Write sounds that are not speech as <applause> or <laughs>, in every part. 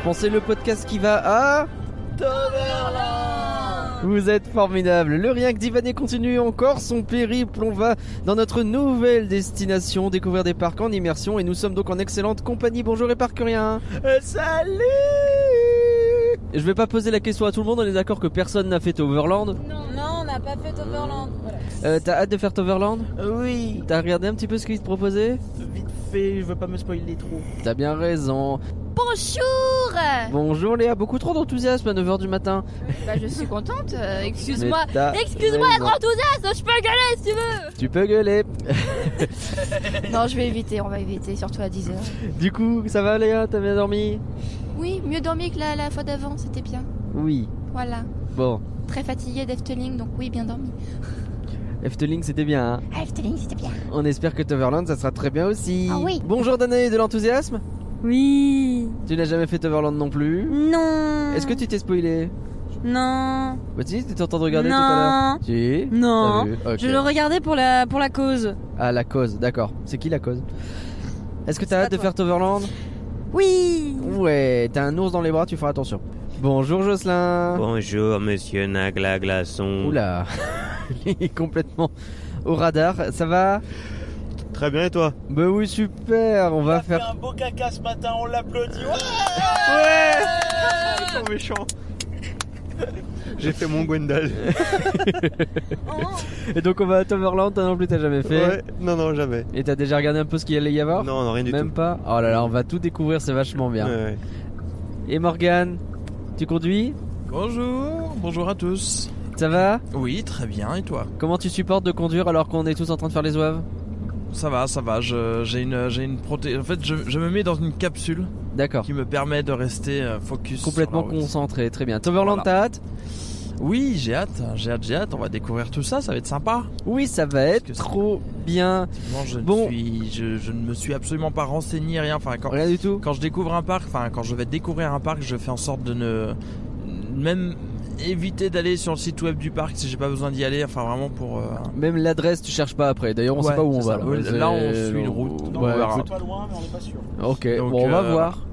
penser, le podcast qui va à... Vous êtes formidable. Le rien que d'Ivané continue encore son périple. On va dans notre nouvelle destination découvrir des parcs en immersion et nous sommes donc en excellente compagnie. Bonjour les parcuriens. Euh, salut Je vais pas poser la question à tout le monde. On est d'accord que personne n'a fait Overland. Non, non on n'a pas fait Overland. Voilà. Euh, T'as hâte de faire Overland? Oui, T'as regardé un petit peu ce qu'ils te proposaient vite fait, je veux pas me spoiler trop. T'as bien raison. Bonjour Bonjour Léa, beaucoup trop d'enthousiasme à 9h du matin. Bah je suis contente, euh, <laughs> excuse-moi. Excuse-moi d'être enthousiaste, je peux gueuler si tu veux Tu peux gueuler. <laughs> Non, je vais éviter, on va éviter, surtout à 10h. Du coup, ça va Léa T'as bien dormi? Oui, mieux dormi que la, la fois d'avant, c'était bien. Oui. Voilà. Bon, Très fatiguée d'Efteling, donc oui, bien dormi. <laughs> Efteling c'était bien. hein? Efteling, c'était bien. On espère que Toverland ça sera très bien aussi. Ah oui. Bonjour Danae, de l'enthousiasme? Oui. Tu n'as jamais fait Toverland non plus Non. Est-ce que tu t'es spoilé Non. Bah si, t'étais en train de regarder tout à l'heure. Non. Si Non. Je le regardais pour la pour la cause. Ah la cause, d'accord. C'est qui la cause Est-ce que t'as hâte de toi. faire Toverland Oui. Ouais, t'as un ours dans les bras, tu feras attention. Bonjour Jocelyn Bonjour, monsieur Nagla Glaçon. Oula <laughs> Il est complètement au radar, ça va? Très bien, et toi Bah oui super, on va a faire... fait un beau caca ce matin, on l'applaudit. Ouais Ouais Ils sont méchants. <laughs> J'ai fait mon Gwendal. <laughs> Et donc on va à Toverland, toi non plus t'as jamais fait Ouais, non, non, jamais. Et t'as déjà regardé un peu ce qu'il allait y avoir Non, non, rien du Même tout. pas Oh là là, on va tout découvrir, c'est vachement bien. Ouais, ouais. Et Morgane, tu conduis Bonjour, bonjour à tous. Ça va Oui, très bien, et toi? Comment tu supportes de conduire alors qu'on est tous en train de faire les oeuvres? Ça va, ça va, j'ai une, une proté... En fait, je, je me mets dans une capsule D'accord. qui me permet de rester euh, focus. Complètement concentré, très bien. Toverland, Voilà. t'as hâte? Oui, j'ai hâte, j'ai hâte, j'ai hâte, on va découvrir tout ça, ça va être sympa. Oui, ça va être que trop bien. Moi, je, ne Bon. suis, je, je ne me suis absolument pas renseigné, rien. Enfin, quand, Rien du tout quand je découvre un parc, enfin, quand je vais découvrir un parc, je fais en sorte de ne. Même éviter d'aller sur le site web du parc si j'ai pas besoin d'y aller, enfin, vraiment pour. euh, Même l'adresse, tu cherches pas après. D'ailleurs, on Ouais, sait pas où on va. Là, Ouais, C'est- là, on suit une route. Non, Ouais, on verra. pas loin, mais on n'est pas sûr. Ok, Donc, bon, on va euh, voir.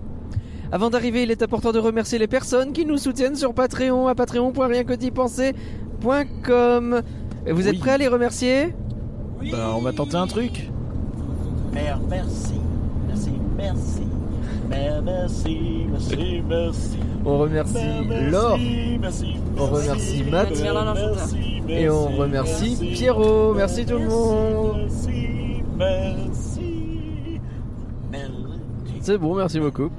Avant d'arriver, il est important de remercier les personnes qui nous soutiennent sur Patreon à patreon.rienquedipenser.com. Et Vous êtes Oui. prêts à les remercier? Oui. bah, on va tenter un truc. Merci. Merci, merci. Merci, merci, merci. On remercie merci, Laure merci, On merci, remercie Matt. merci, et on merci, remercie merci, Pierrot. Merci tout le monde. Merci, merci. Merci. C'est bon, merci beaucoup.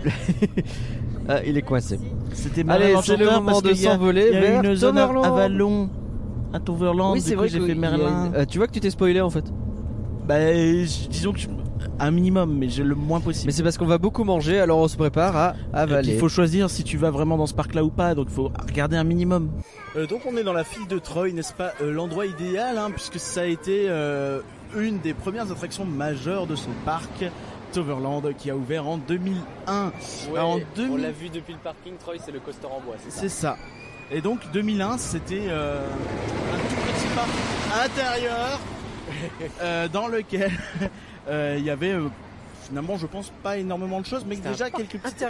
<laughs> ah, il est coincé. C'était Allez, c'est le moment de qu'il y a- s'envoler Il y a vers une zone. Avalon. À Toverland, Oui, c'est vrai j'ai que fait y a Merlin. une- euh, tu vois que tu t'es spoilé en fait. Bah, je- disons que je- un minimum, mais j'ai le moins possible. Mais c'est parce qu'on va beaucoup manger, alors on se prépare à avaler. il faut choisir si tu vas vraiment dans ce parc-là ou pas, donc il faut regarder un minimum. Euh, donc on est dans la file de Troy, n'est-ce pas Euh, L'endroit idéal, hein, puisque ça a été euh, une des premières attractions majeures de son parc, Toverland, qui a ouvert en 2001. Alors, en 2000 vu depuis le parking, Troy, c'est le coaster en bois, C'est ça. Et donc 2001, c'était euh, un tout petit parc intérieur <laughs> euh, dans lequel il y avait euh, finalement, je pense, pas énormément de choses, mais déjà quelques petites.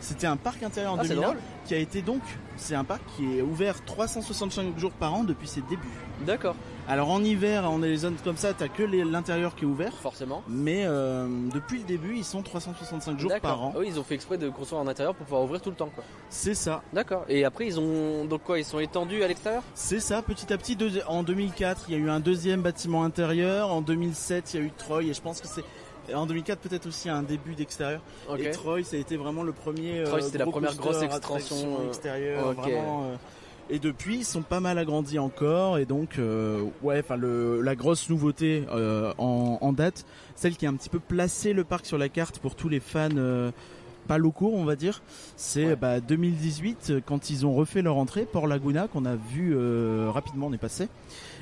C'était un parc intérieur en Ah, c'est 2001 drôle. qui a été donc, c'est un parc qui est ouvert 365 jours par an depuis ses débuts. D'accord, Alors en hiver, on a les zones comme ça, t'as que l'intérieur qui est ouvert. forcément. Mais euh, depuis le début, ils sont 365 jours par an. Oui, ils ont fait exprès de construire en intérieur pour pouvoir ouvrir tout le temps, quoi. C'est ça. D'accord. Et après, ils ont donc quoi Ils sont étendus à l'extérieur? C'est ça, petit à petit. deux- En 2004, il y a eu un deuxième bâtiment intérieur. En 2007, il y a eu Troy. Et je pense que c'est. En 2004, peut-être aussi un début d'extérieur. Ok. Et Troy, ça a été vraiment le premier. Troy, euh, c'était la première grosse extension, euh, extérieure. Vraiment. euh, Et depuis, ils sont pas mal agrandis encore. Et donc, euh, ouais, enfin, la grosse nouveauté euh, en, en date, celle qui a un petit peu placé le parc sur la carte pour tous les fans. euh, pas locaux, on va dire. C'est Ouais. bah, 2018 euh, quand ils ont refait leur entrée, Port Laguna, qu'on a vu rapidement, on est passé.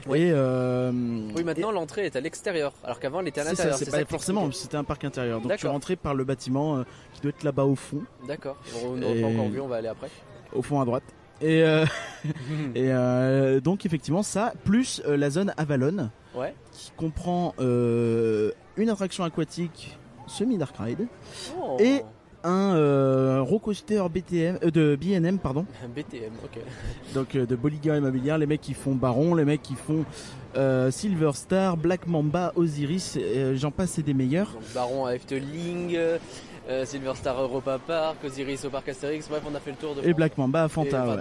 Oui. Et Oui, maintenant l'entrée est à l'extérieur, alors qu'avant elle était à ça, l'intérieur. c'est ça pas qui forcément, c'était un parc intérieur. Donc tu rentrais par le bâtiment qui doit être là-bas au fond, D'accord. On n'aurait pas encore vu, on va aller après. au fond à droite. Et, euh, <laughs> et euh, donc effectivement ça, plus euh, la zone Avalon, Ouais. qui comprend une attraction aquatique semi-dark ride, Oh. Et- un euh, Rocoaster BTM, euh, de BNM, pardon. <laughs> BTM, ok. <laughs> Donc euh, de Bolliger Immobilier, les mecs qui font Baron, les mecs qui font Silver Star, Black Mamba, Osiris, j'en passe et des meilleurs. Donc Baron à Efteling, euh, Silver Star Europa Park, Osiris au Parc Astérix, bref, on a fait le tour de Et France. Black Mamba à Fanta. ouais.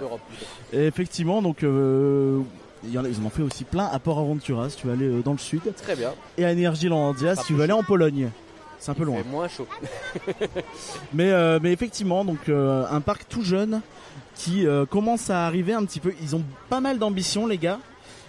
Et effectivement, donc euh, ils en ont fait aussi plein à Port Aventura si tu veux aller euh, dans le sud. Très bien. Et à Energylandia Pas si tu veux aller en Pologne. C'est un peu Il loin. fait moins chaud. <laughs> Mais, euh, mais effectivement, donc euh, un parc tout jeune qui euh, commence à arriver un petit peu. Ils ont pas mal d'ambition, les gars.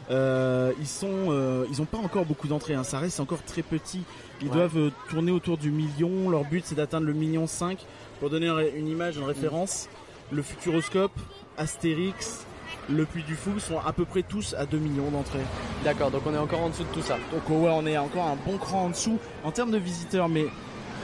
Ils sont, ils ont pas encore beaucoup d'entrées. Hein. Ça reste encore très petit. Ils Ouais. doivent euh, tourner autour du million. Leur but, c'est d'atteindre le million 5 pour donner un- une image, une référence. Le Futuroscope, Astérix, le Puy du Fou sont à peu près tous à 2 millions d'entrées. D'accord, donc on est encore en dessous de tout ça. Donc oh ouais, on est encore un bon cran en dessous en termes de visiteurs, mais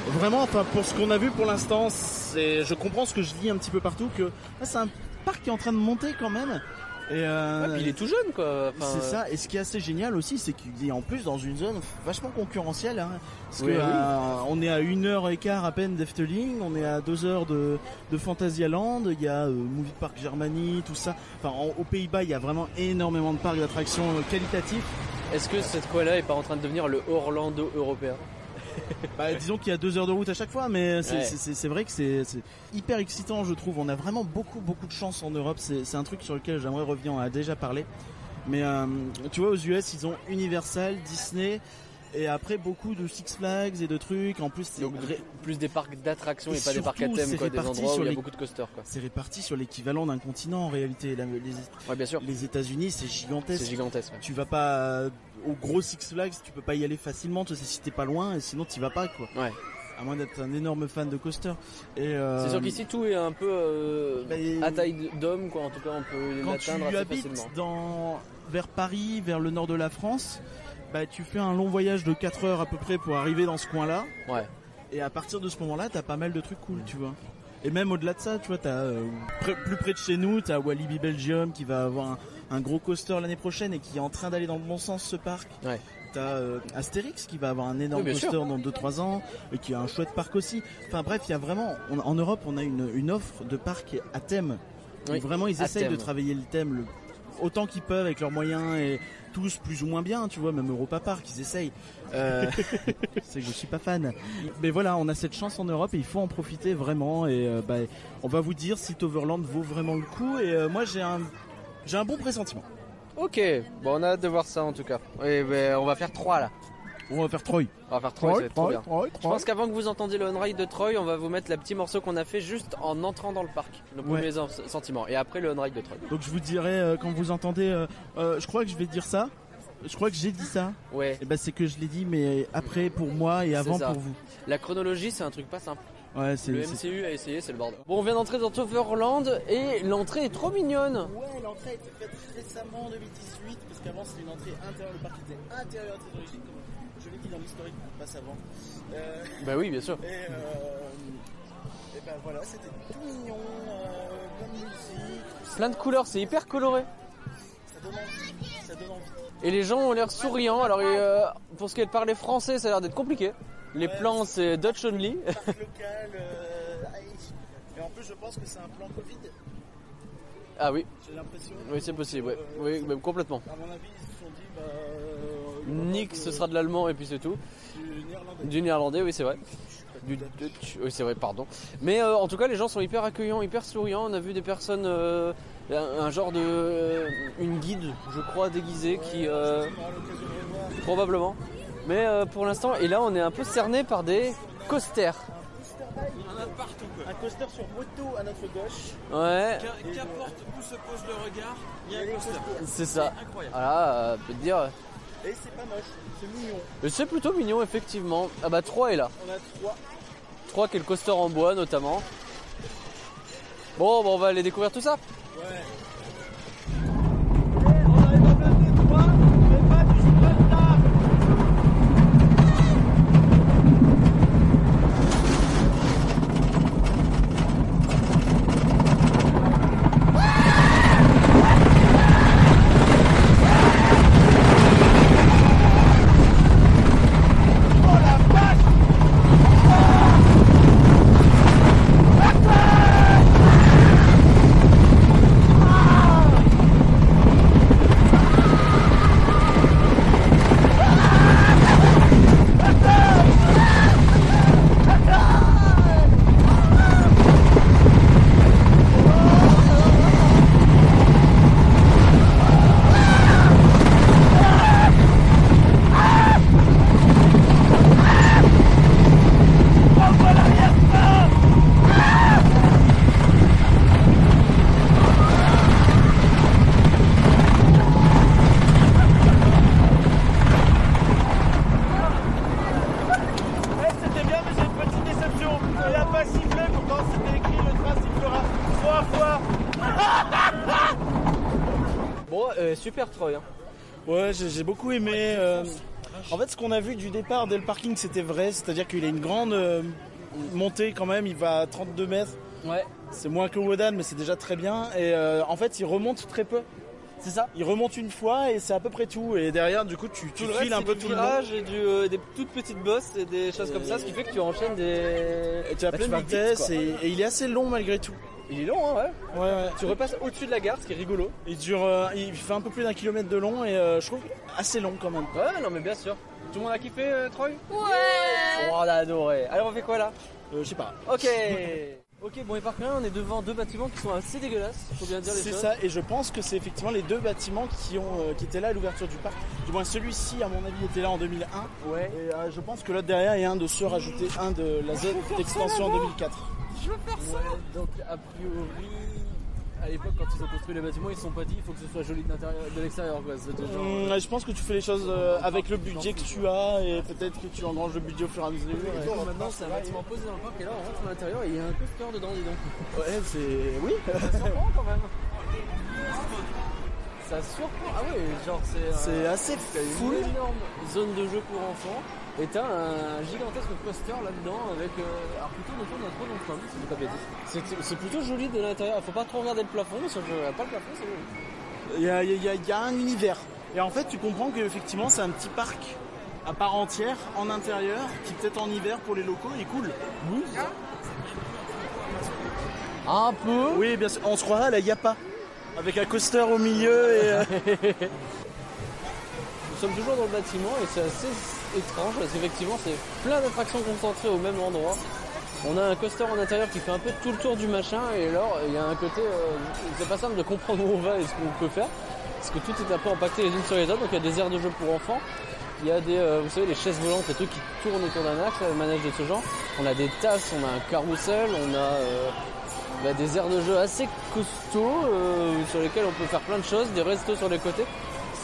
vraiment, enfin pour ce qu'on a vu pour l'instant, c'est, je comprends ce que je dis un petit peu partout que là, c'est un parc qui est en train de monter quand même. Et euh, Ouais, puis il est tout jeune, quoi. Enfin, c'est euh, ça. Et ce qui est assez génial aussi, c'est qu'il est en plus dans une zone vachement concurrentielle. Hein, parce Oui, que oui. euh, on est à une heure et quart à peine d'Efteling, on est à deux heures de, de Phantasialand. Il y a euh, Movie Park Germany, tout ça. Enfin, en- aux Pays-Bas, il y a vraiment énormément de parcs d'attractions euh, qualitatifs. Est-ce que cette quoi-là est pas en train de devenir le Orlando européen? <laughs> Bah, disons qu'il y a deux heures de route à chaque fois, mais c'est Ouais. vrai que c'est hyper excitant, je trouve. On a vraiment beaucoup, beaucoup de chance en Europe. C'est un truc sur lequel j'aimerais revenir. On a déjà parlé. Mais euh, tu vois, aux US, ils ont Universal, Disney, et après beaucoup de Six Flags et de trucs. En plus, c'est Donc plus des parcs d'attractions et, Et pas des parcs à thème, c'est quoi, des réparti endroits où sur il y a beaucoup de coasters, c'est réparti sur l'équivalent d'un continent en réalité. La- les, Ouais, bien sûr. les États-Unis, c'est gigantesque. C'est gigantesque. ouais. tu vas pas euh, au gros Six Flags, tu peux pas y aller facilement, tu sais si t'es pas loin, et sinon tu vas pas quoi. Ouais. À moins d'être un énorme fan de coaster. Et euh, C'est sûr qu'ici tout est un peu euh, bah, à taille d'homme, quoi. En tout cas, on peut quand tu assez habites facilement. dans vers Paris, vers le nord de la France, bah tu fais un long voyage de 4 heures à peu près pour arriver dans ce coin-là. Ouais. Et à partir de ce moment-là, t'as pas mal de trucs cool, tu vois. Et même au-delà de ça, tu vois, t'as euh, plus près de chez nous, t'as Walibi Belgium qui va avoir un, un gros coaster l'année prochaine et qui est en train d'aller dans le bon sens ce parc. Ouais. T'as euh, Astérix qui va avoir un énorme Oui, coaster sûr. dans 2-3 ans et qui a un chouette parc aussi. Enfin bref, il y a vraiment, on- en Europe, on a une, une offre de parcs à thème. Oui, vraiment, ils essayent de travailler le thème le, autant qu'ils peuvent avec leurs moyens et tous plus ou moins bien, tu vois, même Europa Park, ils essayent. Euh, <laughs> c'est que je suis pas fan. Mais voilà, on a cette chance en Europe et il faut en profiter vraiment. Et euh, bah, on va vous dire si Toverland vaut vraiment le coup. Et euh, moi, j'ai un, j'ai un bon pressentiment. Ok, bon, on a hâte de voir ça en tout cas. Oui, mais on va faire 3 là. On va faire Troy. On va faire 3, Troy, ça va être trop Troy, bien. Troy, Je Troy. pense qu'avant que vous entendiez le on-ride de Troy, on va vous mettre le petit morceau qu'on a fait juste en entrant dans le parc. Nos Ouais. premiers en- sentiments. Et après le on-ride de Troy. Donc je vous dirai euh, quand vous entendez. euh, euh, je crois que je vais dire ça. Je crois que j'ai dit ça. Ouais, Et ben c'est que je l'ai dit, mais après pour moi et avant pour vous. la chronologie c'est un truc pas simple. Ouais, c'est. Le MCU a essayé, c'est le bordel. Bon, on vient d'entrer dans Toverland et l'entrée est trop mignonne. Ouais, l'entrée a été faite récemment en 2018, parce qu'avant c'était une entrée intérieure, le parc était intérieur à ses origines, comme je l'ai dit dans l'historique, on passe avant. Euh, Bah oui, bien sûr. et, euh, et ben voilà, c'était tout mignon, euh, bonne musique, Plein de couleurs, c'est hyper coloré. ça donne envie, ça donne envie. Et les gens ont l'air souriants. Alors, euh, pour ce qui est de parler français, ça a l'air d'être compliqué. Les Ouais, plans, c'est Dutch only. Parc local, euh, et en plus je pense que c'est un plan Covid, ah oui, j'ai l'impression. oui, c'est possible, ouais. Oui, même complètement. À mon avis, ils se sont dit, bah. euh, Nick, ce sera de l'allemand et puis c'est tout. du néerlandais. Du néerlandais, oui, c'est vrai. Du Dutch, oui, c'est vrai, pardon. Mais euh, en tout cas, les gens sont hyper accueillants, hyper souriants. On a vu des personnes, euh, un, un genre de. euh, une guide, je crois, déguisée qui. euh, probablement. Mais euh, pour l'instant, et là, on est un peu cerné par des coasters. Un coaster sur moto à notre gauche. Ouais, Qu'importe où se pose le regard, il y a un coaster. c'est ça. Incroyable. Voilà, euh, peut te dire. euh, Et c'est pas moche, c'est mignon. C'est plutôt mignon, effectivement. Ah bah, 3 est là. On a trois. 3 qui est le coaster en bois, notamment. Bon, bah, on va aller découvrir tout ça. Ouais. Qu'on a vu du départ dès le parking, c'était vrai. C'est-à-dire qu'il a une grande euh, montée quand même. Il va à 32 mètres. Ouais, C'est moins que Wodan, mais c'est déjà très bien. Et euh, en fait, il remonte très peu. c'est ça. Il remonte une fois et c'est à peu près tout. Et derrière, du coup, tu, tu files reste, un peu du tout le virage et du, euh, des toutes petites bosses et des choses comme ça, ce qui fait que tu enchaînes des. Et tu as Bah, plein de vitesse et, et il est assez long malgré tout. Il est long, hein, ouais. Ouais, ouais. Tu repasses au-dessus de la gare, ce qui est rigolo. Il dure, euh, il fait un peu plus d'un kilomètre de long et euh, je trouve assez long quand même. Ouais, non, mais bien sûr. Tout le monde a kiffé, euh, Troy? Ouais Oh, on a adoré. Alors, on fait quoi là? Euh, je sais pas. Ok. <laughs> ok, bon, et par contre, on est devant deux bâtiments qui sont assez dégueulasses, faut bien dire les C'est choses. ça, et je pense que c'est effectivement les deux bâtiments qui, ont, euh, qui étaient là à l'ouverture du parc. Du moins, celui-ci, à mon avis, était là en 2001. Ouais. Et euh, je pense que l'autre derrière est un de ceux rajoutés, un de la zone d'extension en 2004. Ouais, donc, a priori, à l'époque, quand ils ont construit les bâtiments, ils se sont pas dit il faut que ce soit joli de l'intérieur, de l'extérieur, quoi. C'était genre. Hum, je pense que tu fais les choses euh, avec le budget que tu as et peut-être que tu engranges le budget au fur et à mesure. Et donc, maintenant, c'est un bâtiment posé dans le parc et là, on rentre à l'intérieur et il y a un coaster dedans, dis donc. Ouais, c'est. Oui Ça surprend quand même. Ça surprend. Ah ouais, genre c'est. euh, C'est assez T'as une énorme zone de jeu pour enfants et t'as un gigantesque coaster là-dedans avec. euh, alors plutôt autour d'un trône en si je pas de bêtises. C'est- plutôt joli de l'intérieur. Faut pas trop regarder le plafond, parce que pas le plafond, c'est joli. Il y a, il y a- il y a un univers. Et en fait, tu comprends qu'effectivement, c'est un petit parc à part entière en intérieur qui, peut-être en hiver pour les locaux, est cool. Un peu. Oui, bien sûr. On se croirait à la Yapa. Avec un coaster au milieu et. euh, <laughs> Nous sommes toujours dans le bâtiment et c'est assez étrange parce qu'effectivement c'est plein d'attractions concentrées au même endroit. On a un coaster en intérieur qui fait un peu tout le tour du machin et alors il y a un côté, euh, c'est pas simple de comprendre où on va et ce qu'on peut faire parce que tout est un peu empaqueté les unes sur les autres. Donc il y a des aires de jeu pour enfants, il y a des, euh, vous savez, les chaises volantes et trucs qui tournent autour d'un axe, le manège de ce genre. On a des tasses, on a un carrousel, on a euh, bah, des aires de jeu assez costauds sur lesquels on peut faire plein de choses, des restos sur les côtés.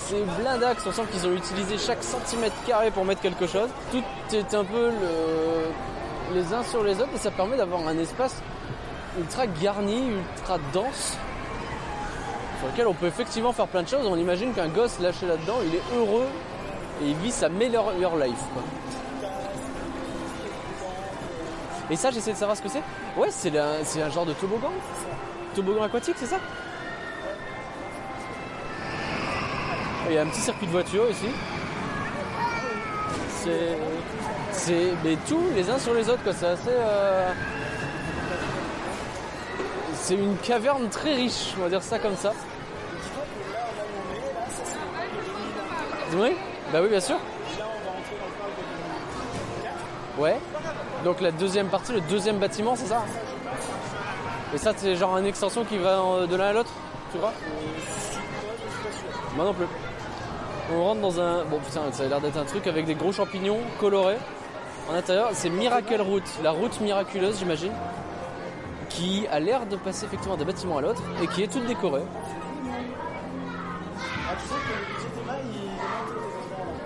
C'est blindax, on sent qu'ils ont utilisé chaque centimètre carré pour mettre quelque chose. Tout est un peu le- les uns sur les autres et ça permet d'avoir un espace ultra garni, ultra dense, sur lequel on peut effectivement faire plein de choses. On imagine qu'un gosse lâché là-dedans, il est heureux et il vit sa meilleure life. Et ça, j'essaie de savoir ce que c'est. Ouais, c'est c'est un genre de toboggan. Toboggan aquatique, c'est ça? Il y a un petit circuit de voiture ici. C'est. C'est. Mais tous les uns sur les autres. C'est assez. euh, C'est une caverne très riche, on va dire ça comme ça. Oui? Bah oui, bien sûr. Ouais. Donc la deuxième partie, le deuxième bâtiment, c'est ça? Et ça, c'est genre une extension qui va de l'un à l'autre, tu vois Moi non plus. On rentre dans un... Bon putain, ça a l'air d'être un truc avec des gros champignons colorés. En intérieur, c'est Miracle Route, la route miraculeuse, j'imagine, qui a l'air de passer effectivement d'un bâtiment à l'autre et qui est toute décorée.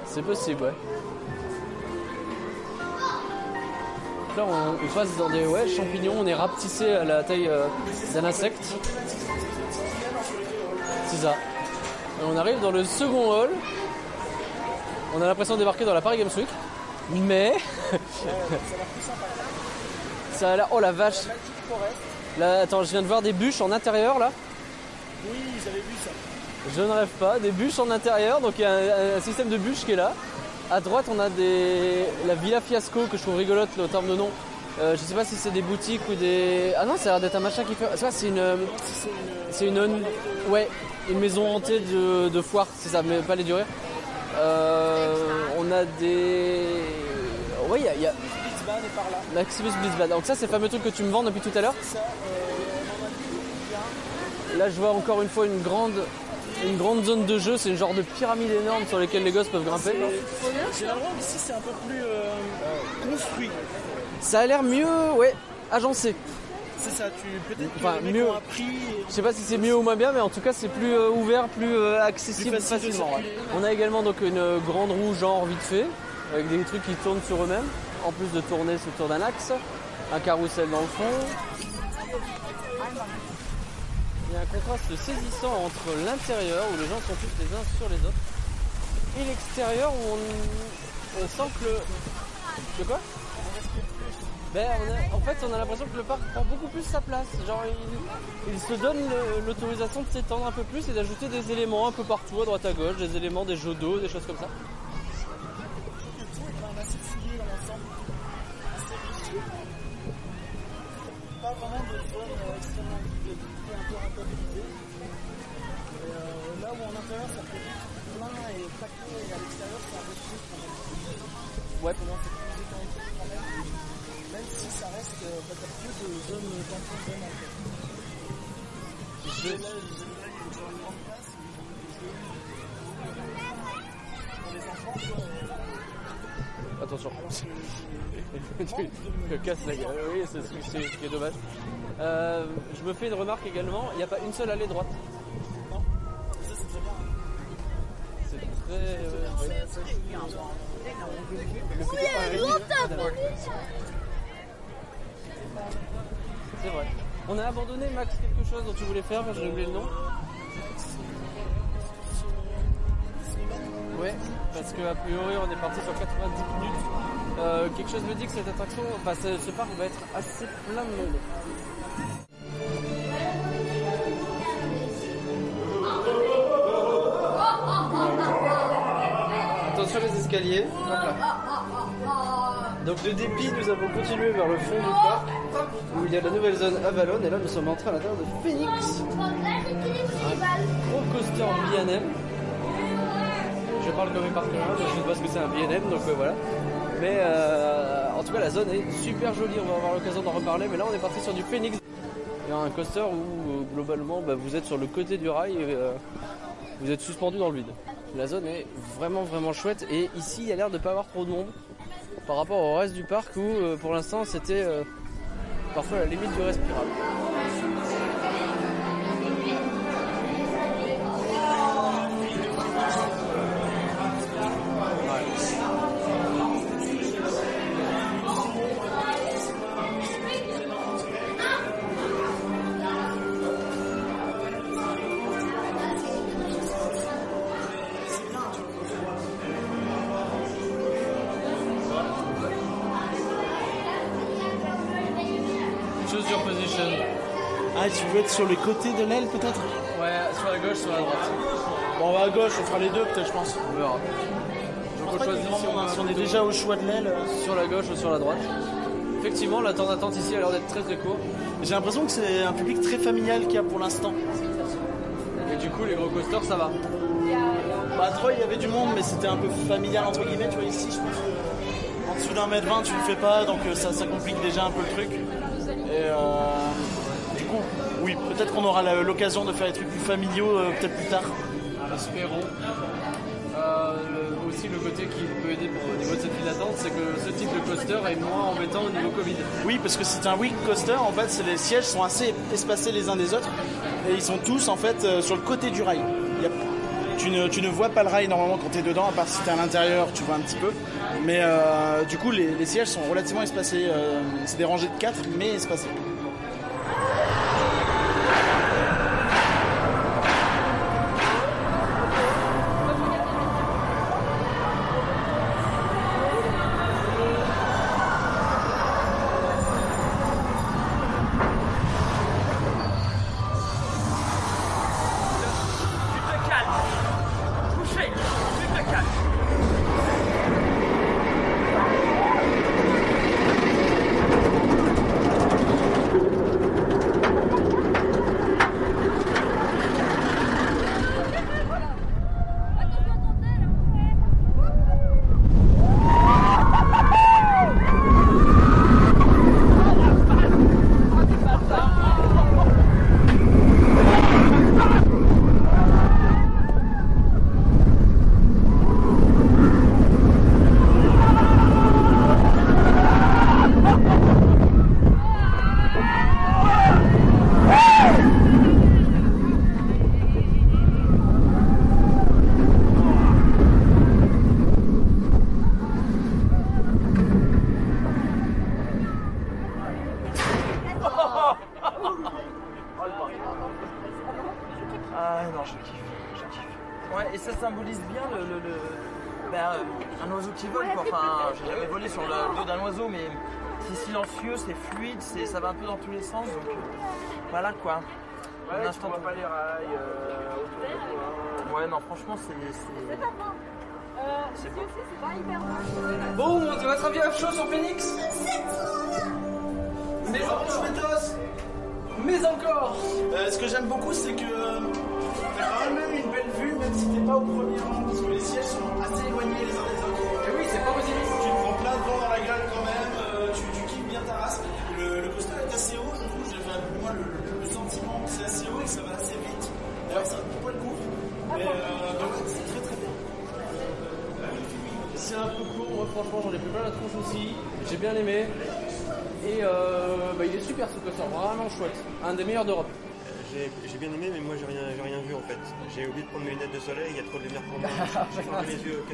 C'est possible, ouais. Là, on, on passe dans des ouais, champignons, on est rapetissé à la taille euh, d'un insecte. C'est ça. Et on arrive dans le second hall. On a l'impression de débarquer dans la Paris Games Week. Mais. <laughs> ça a l'air. Oh la vache! Là, attends, je viens de voir des bûches en intérieur là. Oui, j'avais vu ça. Je ne rêve pas. Des bûches en intérieur, donc il y a un, un système de bûches qui est là. À droite, on a des la Villa Fiasco que je trouve rigolote le terme de nom. Euh, je sais pas si c'est des boutiques ou des. Ah non, ça a l'air d'être un machin qui fait. C'est quoi, c'est une. C'est une. Ouais, une maison hantée de, de foire, c'est ça, mais pas les durées. Euh, on a des. Ouais, il y a. y a-. Maximus Blitzbad. Donc ça, c'est le fameux truc que tu me vends depuis tout à l'heure. Là, je vois encore une fois une grande, une grande zone de jeu. C'est une genre de pyramide énorme sur lesquelles les gosses peuvent grimper. L'impression qu'ici c'est un peu plus euh, construit. Ça a l'air mieux, ouais, agencé. C'est ça, tu peut-être que les mieux. ont appris. et- Je sais pas si c'est mieux ou moins bien, mais en tout cas, c'est plus euh, ouvert, plus euh, accessible Plus facile de facilement. ouais. On a également donc une euh, grande roue genre vite fait, avec des trucs qui tournent sur eux-mêmes, en plus de tourner autour d'un axe. Un carrousel dans le fond. Il y a un contraste saisissant entre l'intérieur où les gens sont tous les uns sur les autres et l'extérieur où on, on sent que le. De quoi? Ben, en fait, on a l'impression que le parc prend beaucoup plus sa place. Genre, il, il se donne l'autorisation de s'étendre un peu plus et d'ajouter des éléments un peu partout, à droite à gauche, des éléments, des jeux d'eau, des choses comme ça. Attention. <laughs> tu casses la gueule. Oui, c'est ce qui est dommage. Euh, je me fais une remarque également, il n'y a pas une seule allée droite. ça c'est très bien. C'est très. euh, C'est vrai. On a abandonné Max quelque chose dont tu voulais faire, j'ai oublié le nom. Ouais, parce que priori on est parti sur 90 minutes. Euh, quelque chose me dit que cette attraction, enfin ce, parc va être assez plein de monde. Attention les escaliers. Donc de dépit, nous avons continué vers le fond du parc où il y a la nouvelle zone Avalon et là nous sommes entrés à l'intérieur de Phoenix, gros coaster B&M. Je parle comme un partenaire, je sais pas ce que c'est un B&M donc euh, voilà. Mais euh, en tout cas la zone est super jolie, on va avoir l'occasion d'en reparler mais là on est parti sur du Phoenix. Il y a un coaster où euh, globalement bah, vous êtes sur le côté du rail et vous êtes suspendu dans le vide. La zone est vraiment vraiment chouette et ici il y a l'air de pas avoir trop de monde par rapport au reste du parc où euh, pour l'instant c'était euh, parfois la limite du respirable. Ah, tu veux être sur les côtés de l'aile peut-être Ouais, sur la gauche, sur la droite. Bon, on va à gauche, on fera les deux peut-être, je pense. On verra. Je Donc on grand si on, Si on est déjà au choix de l'aile. euh, sur la gauche ou sur la droite. Effectivement, la temps d'attente ici a l'air d'être très très court. J'ai l'impression que c'est un public très familial qu'il y a pour l'instant. Et du coup, les gros coasters, ça va. Bah, à Troyes, il y avait du monde, mais c'était un peu familial entre guillemets. Tu vois, ici, je pense que en dessous d'un mètre 20, tu le fais pas, donc euh, ça, ça complique déjà un peu le truc. Et euh, du coup, oui, peut-être qu'on aura l'occasion de faire des trucs plus familiaux euh, peut-être plus tard. Espérons. Euh, le- aussi, le côté qui peut aider pour, au niveau de cette file d'attente, c'est que ce type de coaster est moins embêtant au niveau Covid. Oui, parce que c'est un week coaster, en fait, les sièges sont assez espacés les uns des autres et ils sont tous en fait euh, sur le côté du rail. Il y a- tu, ne, tu ne vois pas le rail normalement quand tu es dedans, à part si tu es à l'intérieur, tu vois un petit peu. Mais euh, du coup, les, les sièges sont relativement espacés. c'est des rangées de 4, mais espacés.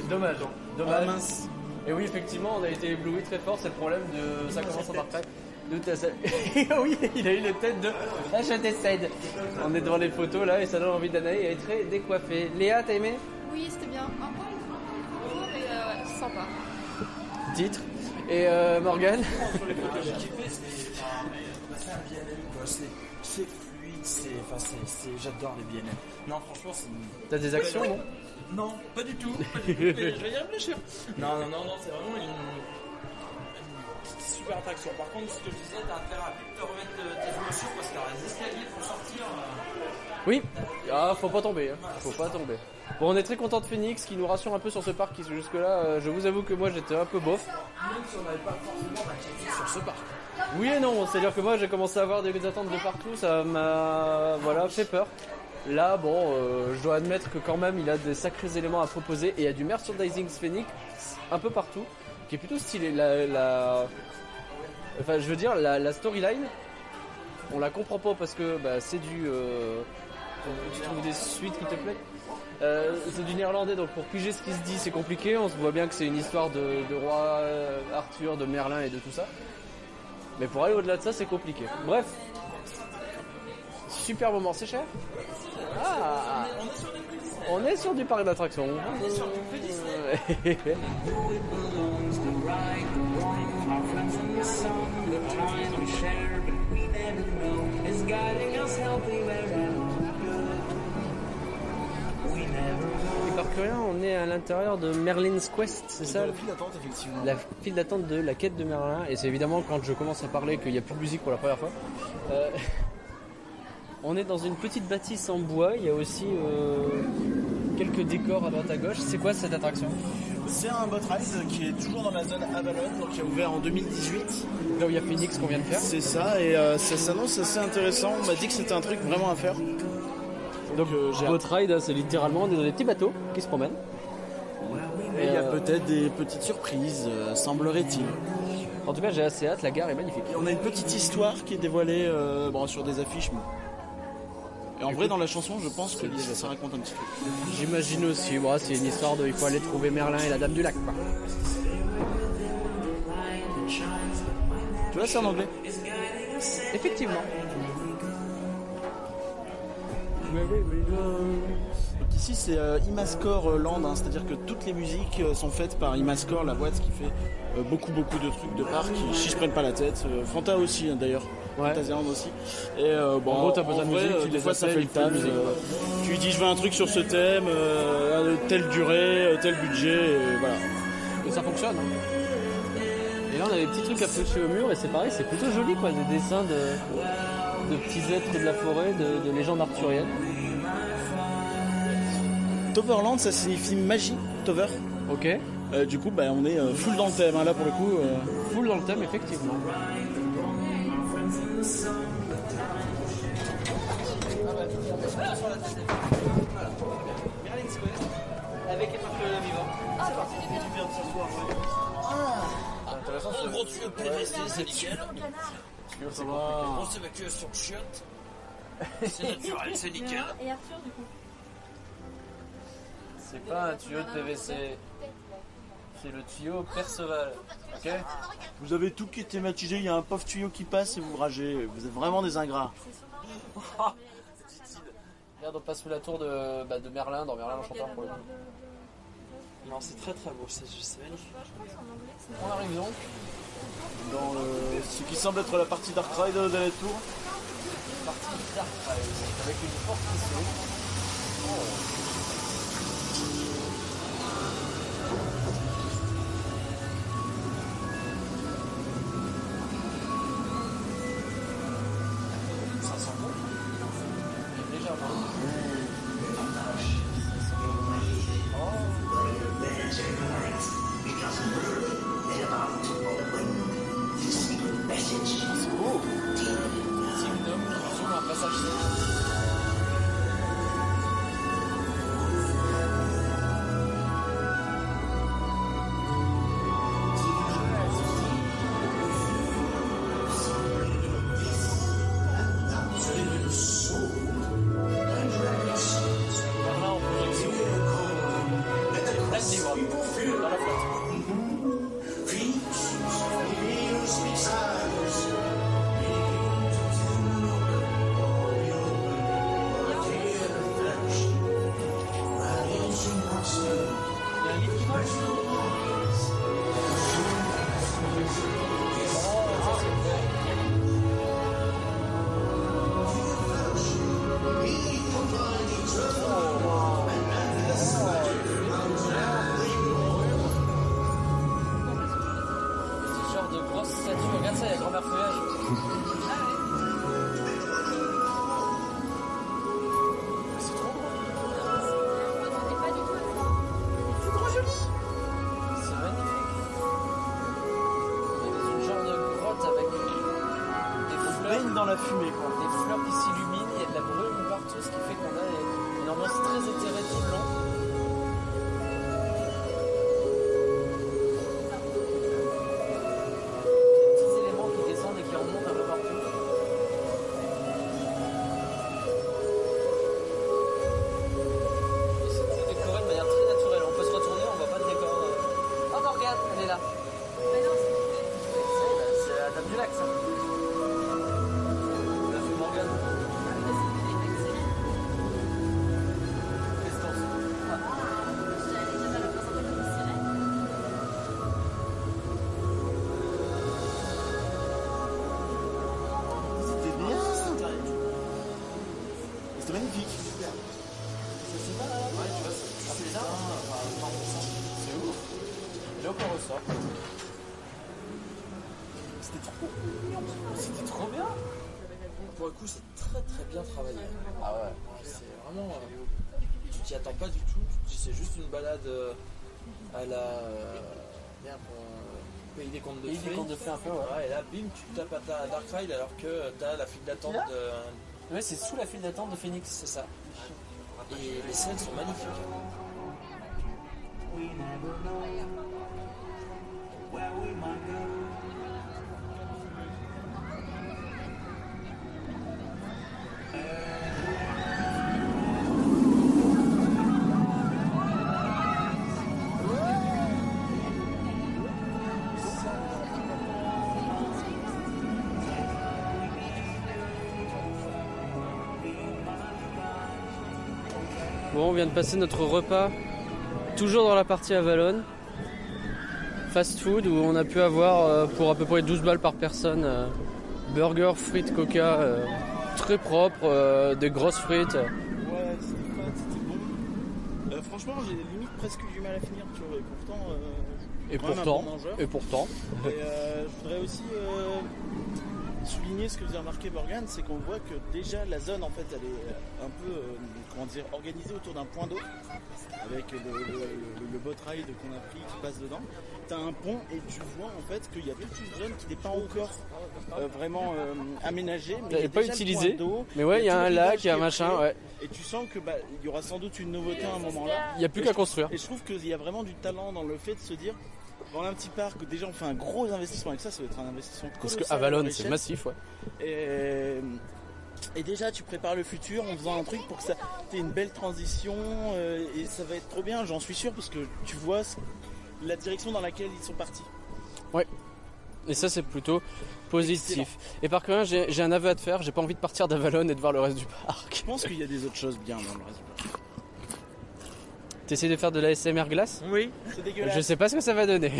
Dommage, temps. dommage. Ah, mince. Et oui, effectivement, on a été ébloui très fort, c'est le problème de. Ça commence par après. De ta <laughs> oui, il a eu la tête de. Ah, je décède. On est devant les photos là et ça donne envie d'Anaï, elle est très décoiffée. Léa, t'as aimé? Oui, c'était bien. Un peu court, mais euh, sympa. Titre. Et euh, Morgane? J'ai kiffé, c'est c'est un BNM quoi, c'est c'est fluide, c'est. Enfin, c'est- c'est. J'adore les BNM. Non, franchement, c'est. T'as des actions, non? Non, pas du tout. Pas du tout. <laughs> Mais je vais y réfléchir. Non, non, non, non, c'est vraiment une, une super attraction. Par contre, ce que je disais, t'as intérêt à vite te remettre tes émotions parce qu'il y aura des escaliers pour sortir. euh, Oui. Ah, faut pas tomber. hein. Faut pas tomber. Bon, on est très content de Phoenix qui nous rassure un peu sur ce parc qui jusque-là, euh, je vous avoue que moi j'étais un peu bof. Même si on n'avait pas forcément sur ce parc. Oui et non, c'est-à-dire que moi j'ai commencé à avoir des attentes de partout, ça m'a voilà, fait peur. Là, bon, euh, je dois admettre que quand même il a des sacrés éléments à proposer et il y a du merchandising Phoenix un peu partout, qui est plutôt stylé. La, la- Enfin, je veux dire, la, storyline, on la comprend pas parce que bah, c'est du. euh, Tu trouves des suites qui te plaisent? Euh, c'est du néerlandais, donc pour piger ce qui se dit, c'est compliqué. On se voit bien que c'est une histoire de, roi Arthur, de Merlin et de tout ça. Mais pour aller au-delà de ça, c'est compliqué. Bref. Super moment, c'est cher Ah On est sur du parc d'attractions. On est sur du là, on est à l'intérieur de Merlin's Quest, c'est ça la file d'attente, effectivement. la file d'attente de la quête de Merlin et c'est évidemment quand je commence à parler qu'il n'y a plus de musique pour la première fois. Euh, on est dans une petite bâtisse en bois, il y a aussi euh, quelques décors à droite à gauche. C'est quoi cette attraction? C'est un boat ride qui est toujours dans la zone Avalon, donc qui a ouvert en 2018. Là où il y a Phoenix qu'on vient de faire. C'est ça, et euh, ça s'annonce assez intéressant. On m'a dit que c'était un truc vraiment à faire. Donc euh, j'ai. Boat ride, hein, c'est littéralement on est dans des petits bateaux qui se promènent. Et il y a peut-être des petites surprises, semblerait-il. En tout cas, j'ai assez hâte, la gare est magnifique. Et on a une petite histoire qui est dévoilée euh, bon, sur des affiches. mais- Et en vrai, dans la chanson, je pense que ça raconte un petit peu. J'imagine aussi, bon, c'est une histoire de il faut aller trouver Merlin et la Dame du Lac. quoi. Tu vois, c'est en anglais. Effectivement. Ici, c'est euh, Imascore Land, hein, c'est-à-dire que toutes les musiques euh, sont faites par Imascore, la boîte qui fait euh, beaucoup, beaucoup de trucs de parc, qui, si je prenne pas la tête. Euh, Fanta aussi, hein, d'ailleurs. Ouais. Fantasyland aussi. Et euh, bon, En gros, t'as besoin de musique, euh, tu des fois, ça fait le euh, tu lui dis, je veux un truc sur ce thème, euh, telle durée, euh, tel budget, et voilà. Et ça fonctionne. hein. Et là, on a des petits trucs à piocher au mur et c'est pareil, c'est plutôt joli quoi, des dessins de, de petits êtres de la forêt, de, de légendes arthuriennes. Toverland, ça signifie magie, Tover. Ok. Euh, du coup, bah, on est euh, full dans le thème. hein, là, pour le coup, euh, Full dans le thème, effectivement. Avec Intéressant, En gros de PVC, c'est nickel. Grosse évacuation de chiottes. C'est <laughs> naturel, c'est nickel. Et Arthur, du coup C'est pas un tuyau de PVC. C'est le tuyau Perceval. Ok vous avez tout qui est thématisé. Il y a un pauvre tuyau qui passe et vous ragez. Vous êtes vraiment des ingrats. <laughs> Regarde, on passe sous la tour de, bah, de Merlin, dans Merlin l'Enchanteur pour le coup. Non, c'est très très beau, c'est c'est magnifique. On arrive donc. Dans le- ce qui semble être la partie Dark Ride de la tour. Partie Dark Ride, avec une porte qui s'ouvre. Un peu, ouais. Ouais, et là, bim, tu tapes à ta Dark Ride alors que t'as la file d'attente Là de. Ouais, c'est sous la file d'attente de Phoenix. C'est ça. Et les scènes sont magnifiques. Bon, on vient de passer notre repas, toujours dans la partie Avalon. Fast food où on a pu avoir euh, pour à peu près 12 balles par personne euh, burger, frites, coca, euh, très propre, des grosses frites. Ouais, c'était fat, c'était bon. Franchement, j'ai limite presque du mal à finir, tu vois. Et pourtant, Et un pourtant, bon mangeur. et pourtant, Et je voudrais aussi souligner ce que vous avez remarqué Morgan, c'est qu'on voit que déjà la zone en fait elle est euh, un peu euh, comment dire organisée autour d'un point d'eau avec le, le, le- le boat ride qu'on a pris qui passe dedans. T'as un pont et tu vois en fait qu'il y a toute une zone qui n'est pas encore euh, vraiment euh, aménagée, mais Elle est pas utilisée. mais ouais, il y a un lac, il y a un machin, ouais. Et tu sens que bah il y aura sans doute une nouveauté à un moment là. Il n'y a plus qu'à construire. Et je trouve qu'il y a vraiment du talent dans le fait de se dire, dans un petit parc, déjà on fait un gros investissement avec ça, ça va être un investissement Parce que Avalon, c'est massif, ouais. Et, et déjà tu prépares le futur en faisant un truc pour que ça ait une belle transition euh, et ça va être trop bien, j'en suis sûr, parce que tu vois la direction dans laquelle ils sont partis. Ouais. Et ça, c'est plutôt positif. Et par contre, j'ai un aveu à te faire. J'ai pas envie de partir d'Avalon et de voir le reste du parc. Je pense qu'il y a des autres choses bien dans le reste du parc. T'essayes de faire de la SMR glace Oui. C'est dégueulasse. Je sais pas ce que ça va donner.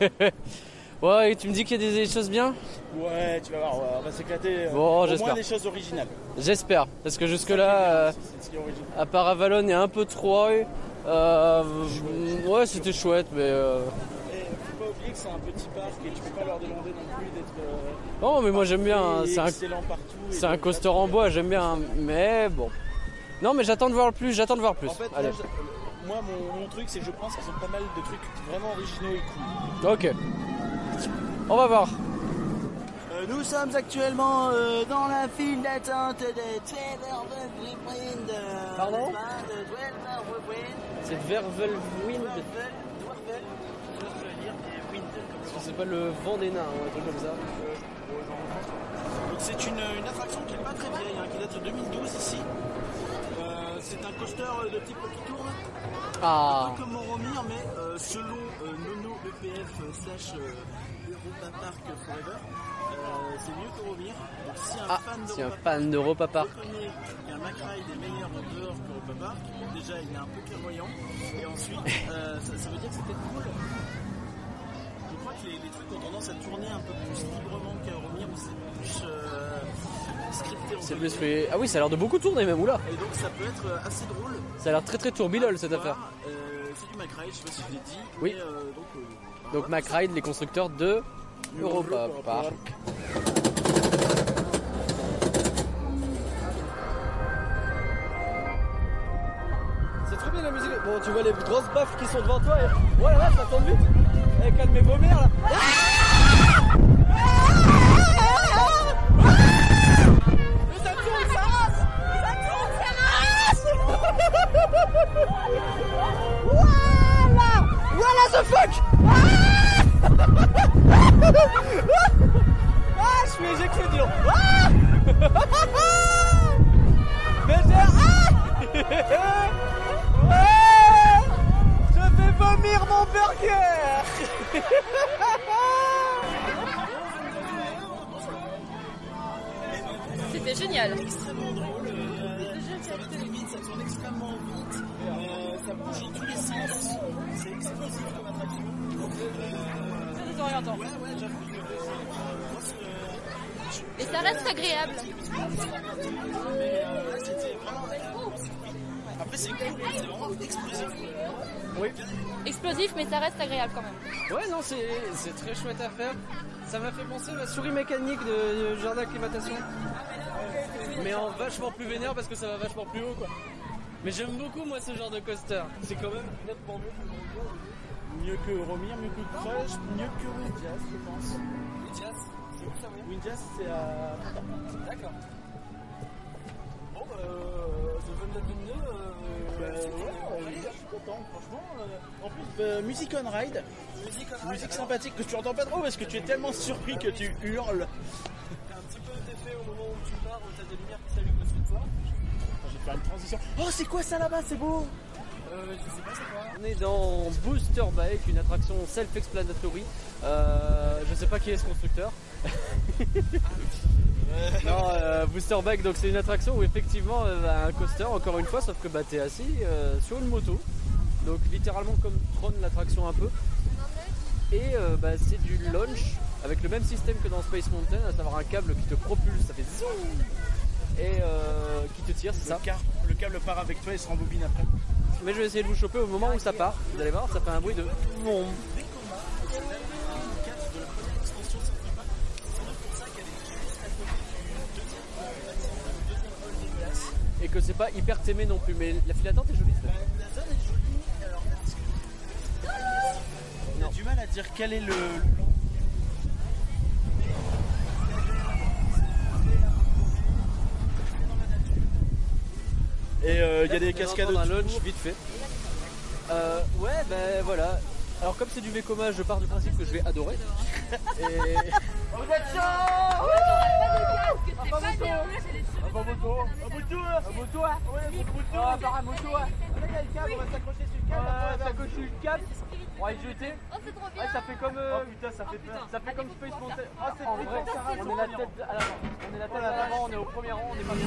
<laughs> ouais, et tu me dis qu'il y a des choses bien Ouais, tu vas voir, on va s'éclater. euh, Bon, Au j'espère. moins des choses originales. J'espère. Parce que jusque-là, euh, à part Avalon et un peu Troy, euh, ouais, c'était chouette, mais. euh, Et faut pas oublier que c'est un petit parc et tu peux pas leur demander non plus d'être. euh, Non, mais moi j'aime bien. hein. C'est un, excellent partout. et c'est un coaster en bois, j'aime bien. hein. Mais bon. Non, mais j'attends de voir plus, j'attends de voir plus. En fait, Allez. Moi, mon, mon truc, c'est que je pense qu'ils ont pas mal de trucs vraiment originaux et cool. Ok. On va voir. Euh, nous sommes actuellement euh, dans la file d'attente de 12 Wind. euh, Pardon de 12 Wind. C'est Vervel Wind. Wind. C'est pas le vent des nains, hein, un truc comme ça. Donc c'est une, une attraction qui est pas très vieille, hein, qui date de 2012 ici. C'est un coaster euh, de type qui tourne, Ah. un peu comme Moromir, mais euh, selon euh, Nono EPF slash Europa Park Forever, c'est mieux qu'Euromir. Donc si un Ah, fan si un d'Europa fan d'Europa Park. reconnaît qu'un Macrae est meilleur en dehors qu'Europa Park, déjà il est un peu clairvoyant, et ensuite <laughs> ça, ça veut dire que c'était cool. Je crois que les, les trucs ont tendance à tourner un peu plus librement qu'Euromir, où c'est plus C'est plus fait. Ah oui, ça a l'air de beaucoup tourner même, oula. Et donc ça peut être euh, assez drôle. Ça a l'air très très tourbillol cette Voir, affaire. euh, c'est du Macrae, je sais pas si je l'ai dit. Oui. mais, euh, donc, euh, Donc MacRide, les constructeurs de Europa Park. C'est trop bien la musique. Bon, tu vois les grosses baffles qui sont devant toi. Et... La vache, ça tourne vite. Eh, calmez vos mères là. Mais ça tourne, ça rase Ça tourne, ça rase Voilà. Voilà the fuck. Ah, je suis éjecté. Ah. Mais j'ai... Ah. Ah Je vais vomir mon burger. C'était génial. Ça bouge dans tous les sens. C'est explosif comme attraction. Très désorientant. Ouais, ouais, j'avoue que euh, moi, c'est, euh, Mais ça reste agréable. mais euh, c'était vraiment agréable. Après, c'est cool, c'est vraiment explosif. Oui. Explosif, mais ça reste agréable quand même. Ouais, non, c'est c'est très chouette à faire. Ça m'a fait penser à la souris mécanique de, de jardin d'acclimatation. Mais en vachement plus vénère parce que ça va vachement plus haut, quoi. Mais j'aime beaucoup, moi, ce genre de coaster. C'est quand même nettement mieux. Mieux que Romir, mieux que Crush, mieux que Windjazz, je pense. Windjazz C'est où ça, Windjazz, c'est à. D'accord. Bon, bah, euh, la donne euh, ouais, ouais, je suis content, franchement. euh, en plus, euh, Music on Ride, musique sympathique que tu entends pas trop parce que tu es tellement surpris que tu hurles. T'as un petit peu d'effet au faire une transition. Oh, c'est quoi ça là-bas? C'est beau euh, Je sais pas, c'est quoi On est dans Booster Bike, une attraction self-explanatory. Euh, je sais pas qui est ce constructeur. <laughs> non, euh, Booster Bike, donc c'est une attraction où effectivement euh, bah, un coaster, encore une fois, sauf que bah, t'es assis euh, sur une moto. Donc littéralement comme Tron l'attraction un peu. Et bah, c'est du launch avec le même système que dans Space Mountain, à savoir un câble qui te propulse, ça fait zoom et euh, qui te tire, c'est ça. le, car- le câble part avec toi et se rembobine après. Mais je vais essayer de vous choper au moment où ça part. Vous allez voir, ça fait un bruit de. Et que c'est pas hyper témé non plus, mais la file d'attente est jolie. On a du mal à dire quel est le. Et euh, il y a des On va cascades un lunch vite fait. Euh, ouais, ben voilà. Alors comme c'est du Vekoma, je pars du principe que je vais adorer. Et... On va y jeter. Oh, c'est trop bien. Ouais, ça fait comme. euh, putain, ça fait peur. ça fait comme Space Mountain. Ah, c'est En vrai, on est la tête à l'avant. On est la tête à l'avant, on est au premier rang, on est pas bien.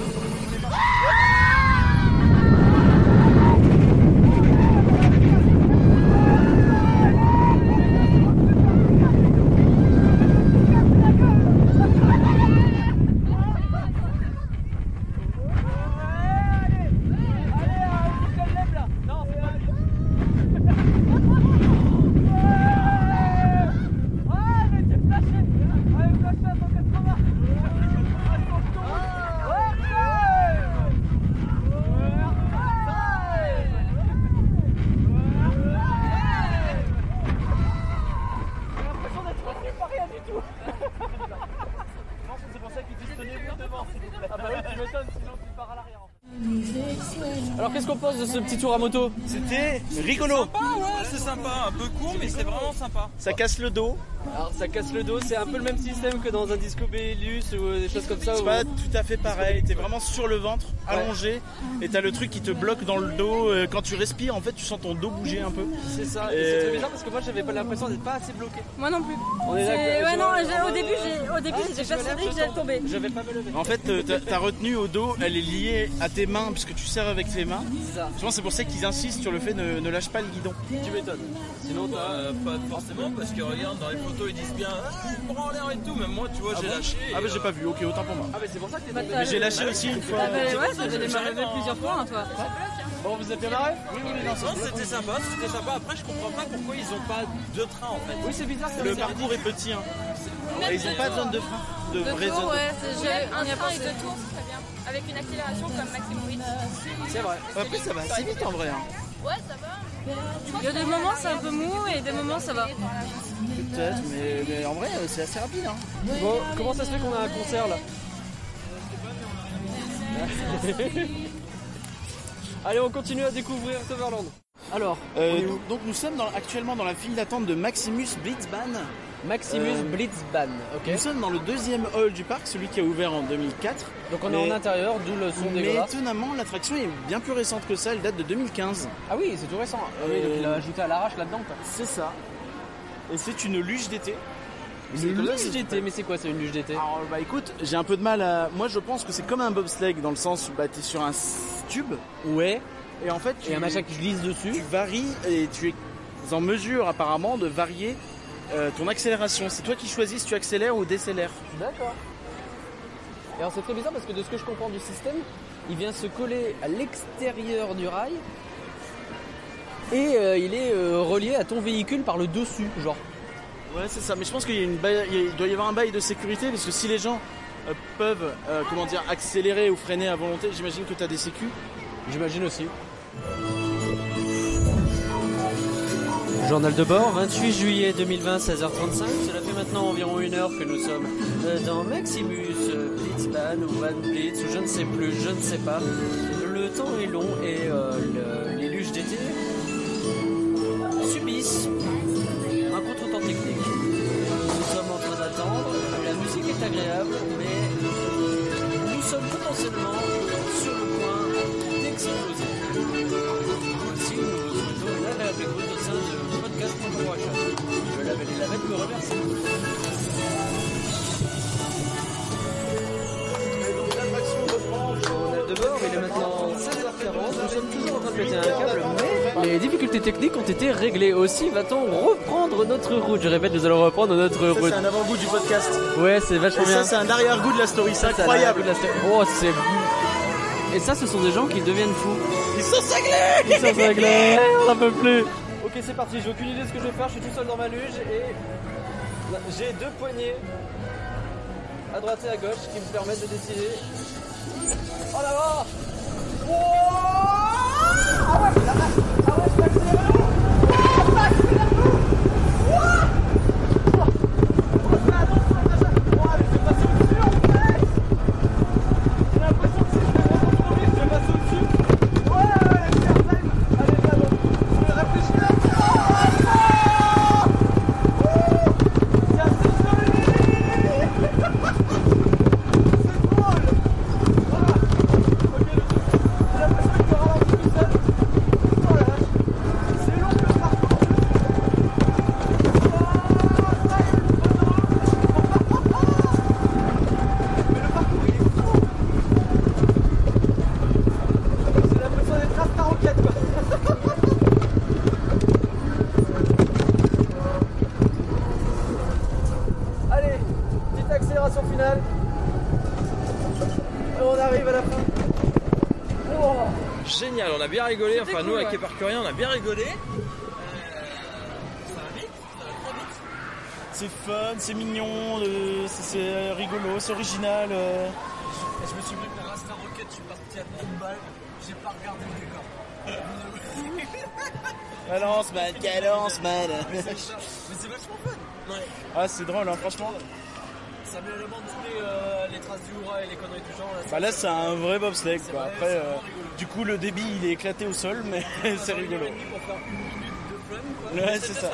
On est pas- C'est pour ça qu'ils disent tenez-vous devant, s'il vous plaît. Ah bah oui, tu m'étonnes, Alors qu'est-ce qu'on pense de ce petit tour à moto? C'était rigolo. Sympa, ouais, c'est sympa. Un peu court, mais c'est vraiment sympa. Ça casse le dos. Alors ça casse le dos, c'est un peu le même système que dans un disco Bellus ou euh, des choses comme ça. C'est pas tout à fait pareil. T'es vraiment sur le ventre, allongé, et t'as le truc qui te bloque dans le dos. Euh, Quand tu respires, en fait, tu sens ton dos bouger un peu. C'est ça, et Et- c'est très bizarre parce que moi j'avais pas l'impression d'être pas assez bloqué. Moi non plus. On est C'est- d'accord. Ouais, non, au euh, début, j'ai- au début, ah, j'étais lève, que j'allais tomber. Je vais pas me lever. En fait, euh, ta, ta retenue au dos, elle est liée à tes mains, puisque tu serres avec tes mains. C'est ça, Je pense que c'est pour ça qu'ils insistent sur le fait de ne lâche pas le guidon. tu m'étonnes. Sinon t'as. Euh, pas forcément, parce que regarde, dans les photos, ils disent bien ah, il prend en l'air et tout. Même moi, tu vois, j'ai bon lâché. Ah bah j'ai euh, pas vu, ok, autant pour moi. Ah, mais c'est pour ça que t'es Bah, tombé. Mais j'ai lâché aussi une fois. Ah bah ouais, ça devait j'ai m'arriver plusieurs fois, hein, toi. Bon, vous êtes bien marré Oui, oui, non, Non, c'était sympa, c'était sympa. Après, je comprends pas pourquoi ils ont pas deux trains en fait. Oui, c'est bizarre, c'est Le bizarre. parcours est petit. Hein. Ils ont pas de zone de frein. De tours, zone. ouais, c'est- j'ai- Un train et deux tours. Avec une accélération comme Maxime Ritz. C'est vrai. Après, ça va assez vite en vrai. Hein. Ouais, ça va. Il y a des moments, c'est un peu mou, et des moments, ça va. Peut-être, mais, mais en vrai, euh, c'est assez rapide. Hein. Bon, comment ça se fait qu'on a un concert là <laughs> Allez, on continue à découvrir Toverland. Alors, Euh, on est où donc nous sommes dans- actuellement dans la file d'attente de Maximus Blitzbahn. Maximus euh, Blitzbahn. Nous sommes dans le deuxième hall du parc, celui qui a ouvert en 2004. Donc on est mais- en intérieur, d'où le son Mais dégueulasse. étonnamment, l'attraction est bien plus récente que ça, elle date de 2015. Ah oui, c'est tout récent. Ah oui, donc il a ajouté à l'arrache là-dedans. C'est ça. Et c'est une luge d'été. Une luge d'été, mais c'est quoi C'est une luge d'été? Alors bah écoute, j'ai un peu de mal à... Moi je pense que c'est comme un bobsleigh dans le sens où bah, t'es sur un tube Ouais. et en fait tu, Et un machin qui glisse dessus. tu varies et tu es en mesure apparemment de varier euh, ton accélération. C'est toi qui choisis si tu accélères ou décélères. D'accord. Et alors c'est très bizarre parce que de ce que je comprends du système, il vient se coller à l'extérieur du rail et euh, il est euh, relié à ton véhicule par le dessus, genre. Ouais c'est ça, mais je pense qu'il y a une baille- il doit y avoir un bail de sécurité parce que si les gens euh, peuvent comment dire accélérer ou freiner à volonté, j'imagine que tu as des sécu. J'imagine aussi. Journal de bord, 28 juillet 2020, 16h35. Cela fait maintenant environ une heure que nous sommes euh, dans Maximus, euh, Blitzbahn ou Van Blitz, ou je ne sais plus, je ne sais pas. Le temps est long et euh, le- câble, mais les difficultés techniques ont été réglées. Aussi, va-t-on reprendre notre route? Je répète, nous allons reprendre notre Ça route. c'est un avant-goût du podcast. Ouais, c'est vachement Et bien. ça c'est un arrière-goût de la story, c'est incroyable. l'air de la- Oh, c'est. Et ça, ce sont des gens qui deviennent fous. Ils sont cinglés Ils sont cinglés, on n'en peut plus. Ok, c'est parti, j'ai aucune idée de ce que je vais faire, je suis tout seul dans ma luge et j'ai deux poignées à droite et à gauche qui me permettent de décider. Oh là là Ok, génial, on a bien rigolé. Enfin, cool, nous, avec ouais. Éparcurien, on a bien rigolé. Euh, ça va vite, ça va très vite. C'est fun, c'est mignon, euh, c'est- c'est rigolo, c'est original. euh. Je me suis pris pour Rasta Rocket, je suis parti à 30 balles, j'ai pas regardé le décor. <laughs> Balance man, <laughs> balance man. Mais c'est vachement fun. Ouais. Ah c'est drôle hein, franchement. Ça met de les, euh, les traces du hurrah et les conneries du genre. Là, Bah là c'est un vrai bobsleigh quoi. vrai, Après euh, vraiment du coup le débit il est éclaté au sol mais <laughs> c'est rigolo. Pour faire une minute de fun, quoi. Ouais, c'est ça.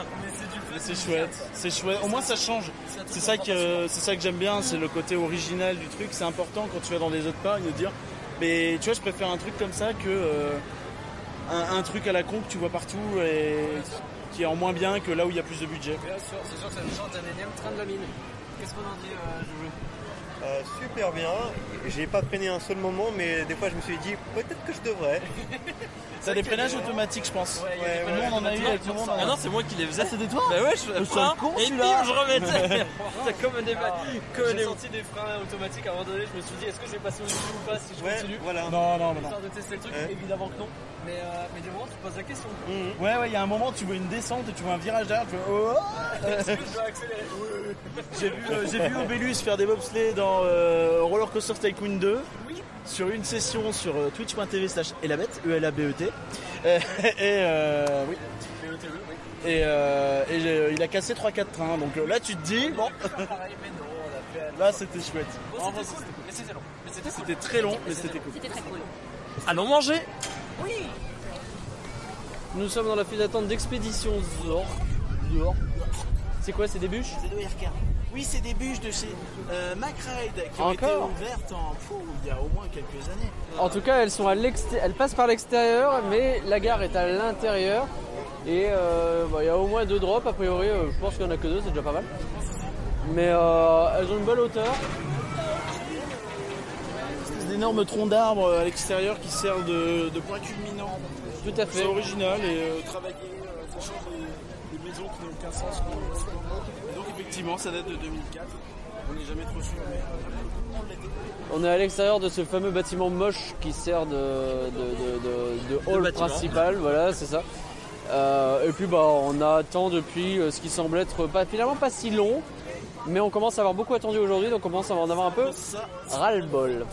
c'est chouette, c'est chouette. Au moins ça change. C'est un ça que c'est ça que j'aime bien, c'est le côté original du truc. C'est important quand tu vas dans des autres parcs de dire, mais tu vois, je préfère un truc comme ça que euh, un, un truc à la con que tu vois partout et qui est en moins bien que là où il y a plus de budget. Bien sûr, c'est sûr que ça me change d'un énième train de la mine. Qu'est-ce qu'on en dit, euh, Joujou Euh, super bien. J'ai pas freiné un seul moment, mais des fois je me suis dit peut-être que je devrais. <laughs> Ça a des freinages automatiques, je pense. Ouais, des on en a eu automatiques. avec le monde, on a- Ah non, c'est moi qui les faisais. Ah, c'était toi Bah ouais, je frein, seul con, et bim, je remettais. C'est <laughs> comme un débat. Comme J'ai des- senti des freins automatiques à un moment donné, je me suis dit est-ce que je vais passer au-dessus ou pas si je continue voilà. Non, non, non. Histoire de tester le truc, évidemment que non. Mais, euh, mais du moment tu te poses la question. Mhm. Ouais, ouais, il y a un moment, tu vois une descente et tu vois un virage derrière, tu fais oh Est-ce que je dois accélérer <laughs> J'ai vu, euh, j'ai vu Obelus faire des bobsleighs dans euh, Roller Coaster Tycoon 2 sur une session sur euh, twitch.tv slash elabet, E-L-A-B-E-T. Euh, <laughs> et euh, oui. Et, euh, et il a cassé 3-4 trains, donc euh, là tu te dis, bon, là c'était chouette. Bon, c'était cool, mais c'était long. Mais c'était cool. C'était très long, mais c'était cool. C'était très cool. Allons manger. Nous sommes dans la file d'attente d'Expédition Zor. Zor. C'est quoi, c'est des bûches? C'est de RK. Oui, c'est des bûches de chez euh, MacRide qui ont été ouvertes en, il y a au moins quelques années. En tout cas, elles sont à elles passent par l'extérieur, mais la gare est à l'intérieur. Et euh, bah, il y a au moins deux drops, a priori. euh, je pense qu'il n'y en a que deux, c'est déjà pas mal. Mais euh, elles ont une bonne hauteur. C'est d'énormes troncs d'arbres à l'extérieur qui servent de, de point culminant. Tout à C'est fait. original et travailler, ça change les, les maisons qui n'ont aucun sens. Et donc effectivement, ça date de 2004. On n'est jamais trop sûr, mais euh, on est à l'extérieur de ce fameux bâtiment moche qui sert de, de, de- de- de hall principal. Voilà, c'est ça. Euh, et puis bah, on attend depuis euh, ce qui semble être pas, finalement pas si long. Mais on commence à avoir beaucoup attendu aujourd'hui, donc on commence à en avoir un peu ras-le-bol.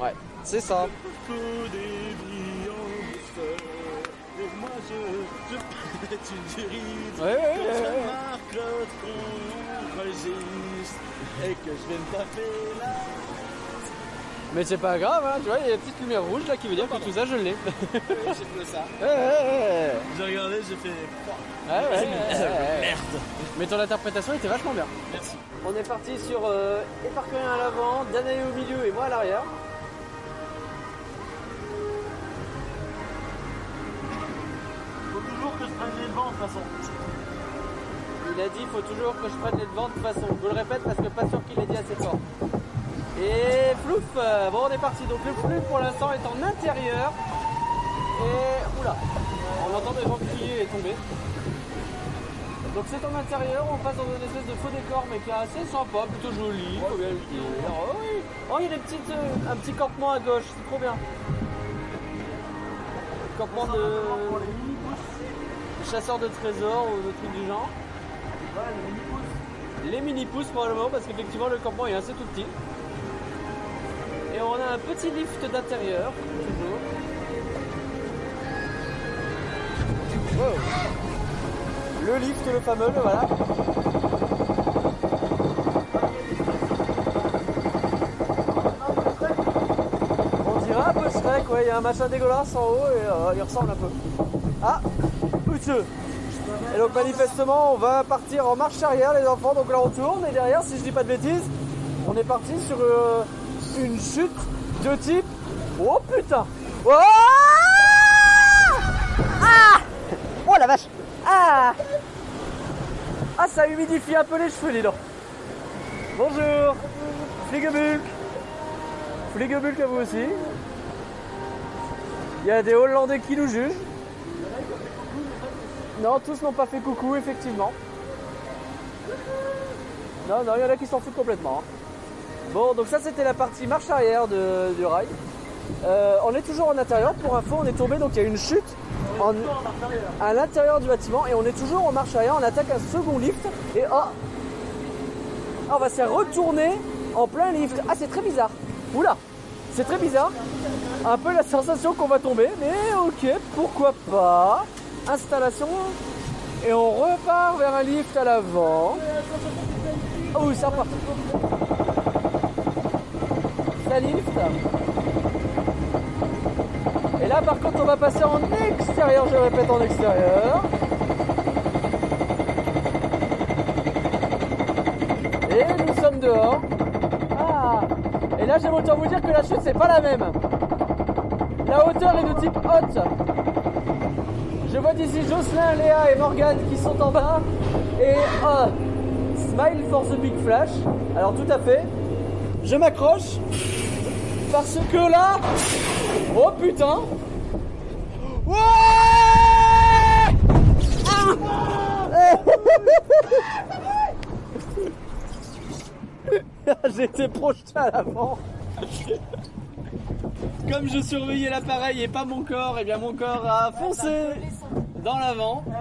Ouais, c'est ça. Et une. Ouais, ouais, ouais, ouais. qu'on que je viens de taper là. Mais c'est pas grave, hein, tu vois, il y a la petite lumière rouge là qui veut dire que tout ça je l'ai. J'ai fait ça. Ouais, ouais, ouais, J'ai regardé, j'ai fait. ouais, ouais, ouais, ouais. Merde. Mais ton interprétation était vachement bien. Merci. On est parti sur euh, à l'avant, Danae au milieu et moi à l'arrière. Toujours que je prenne les devants de toute façon. Il a dit il faut toujours que je prenne les devants de toute façon. Je vous le répète parce que pas sûr qu'il l'ait dit assez fort. Et flouf euh, Bon on est parti. Donc le flux pour l'instant est en intérieur. Et oula On entend des gens crier et tomber. Donc c'est en intérieur, on passe dans une espèce de faux décor mais qui est assez sympa, plutôt joli, faut bien le dire. Oh oui Oh il y a des petites, euh, un petit campement à gauche, c'est trop bien. Campement de chasseurs de trésors ou de trucs du genre. Les mini-pousses probablement parce qu'effectivement le campement est assez tout petit. Et on a un petit lift d'intérieur, toujours. Wow. Le lift, le fameux, le voilà. On dirait un peu Shrek, ouais, il y a un machin dégueulasse en haut et euh, il ressemble un peu. Ah Et donc manifestement on va partir en marche arrière les enfants, donc là on tourne et derrière si je dis pas de bêtises, on est parti sur euh, une chute de type... Oh putain. Oh Ah Oh la vache. Ah Ah ça humidifie un peu les cheveux dis donc. Bonjour. Fligebulk Fligebulk à vous aussi. Il y a des Hollandais qui nous jugent non, tous n'ont pas fait coucou, effectivement. Non, non, il y en a qui s'en foutent complètement. hein. Bon, donc ça c'était la partie marche arrière de- du rail. Euh, on est toujours en intérieur. Pour info, on est tombé, donc il y a une chute en- à l'intérieur du bâtiment et on est toujours en marche arrière. On attaque un second lift et oh, Ah, on va se retourner en plein lift. Ah, c'est très bizarre. Oula, c'est très bizarre. Un peu la sensation qu'on va tomber, mais ok, pourquoi pas. Installation et on repart vers un lift à l'avant. Oh, ça repart. Ça lift. Et là, par contre, on va passer en extérieur. Je répète, en extérieur. Et nous sommes dehors. Ah Et là, j'aime autant vous dire que la chute, c'est pas la même. La hauteur est de type haute. Je vois d'ici Jocelyn, Léa et Morgane qui sont en bas. Et oh, smile for the big flash. Alors tout à fait. Je m'accroche. Parce que là. Oh putain. Ouais Ah <laughs> été projeté à l'avant. Comme je surveillais l'appareil et pas mon corps, et bien mon corps a foncé dans l'avant. Euh,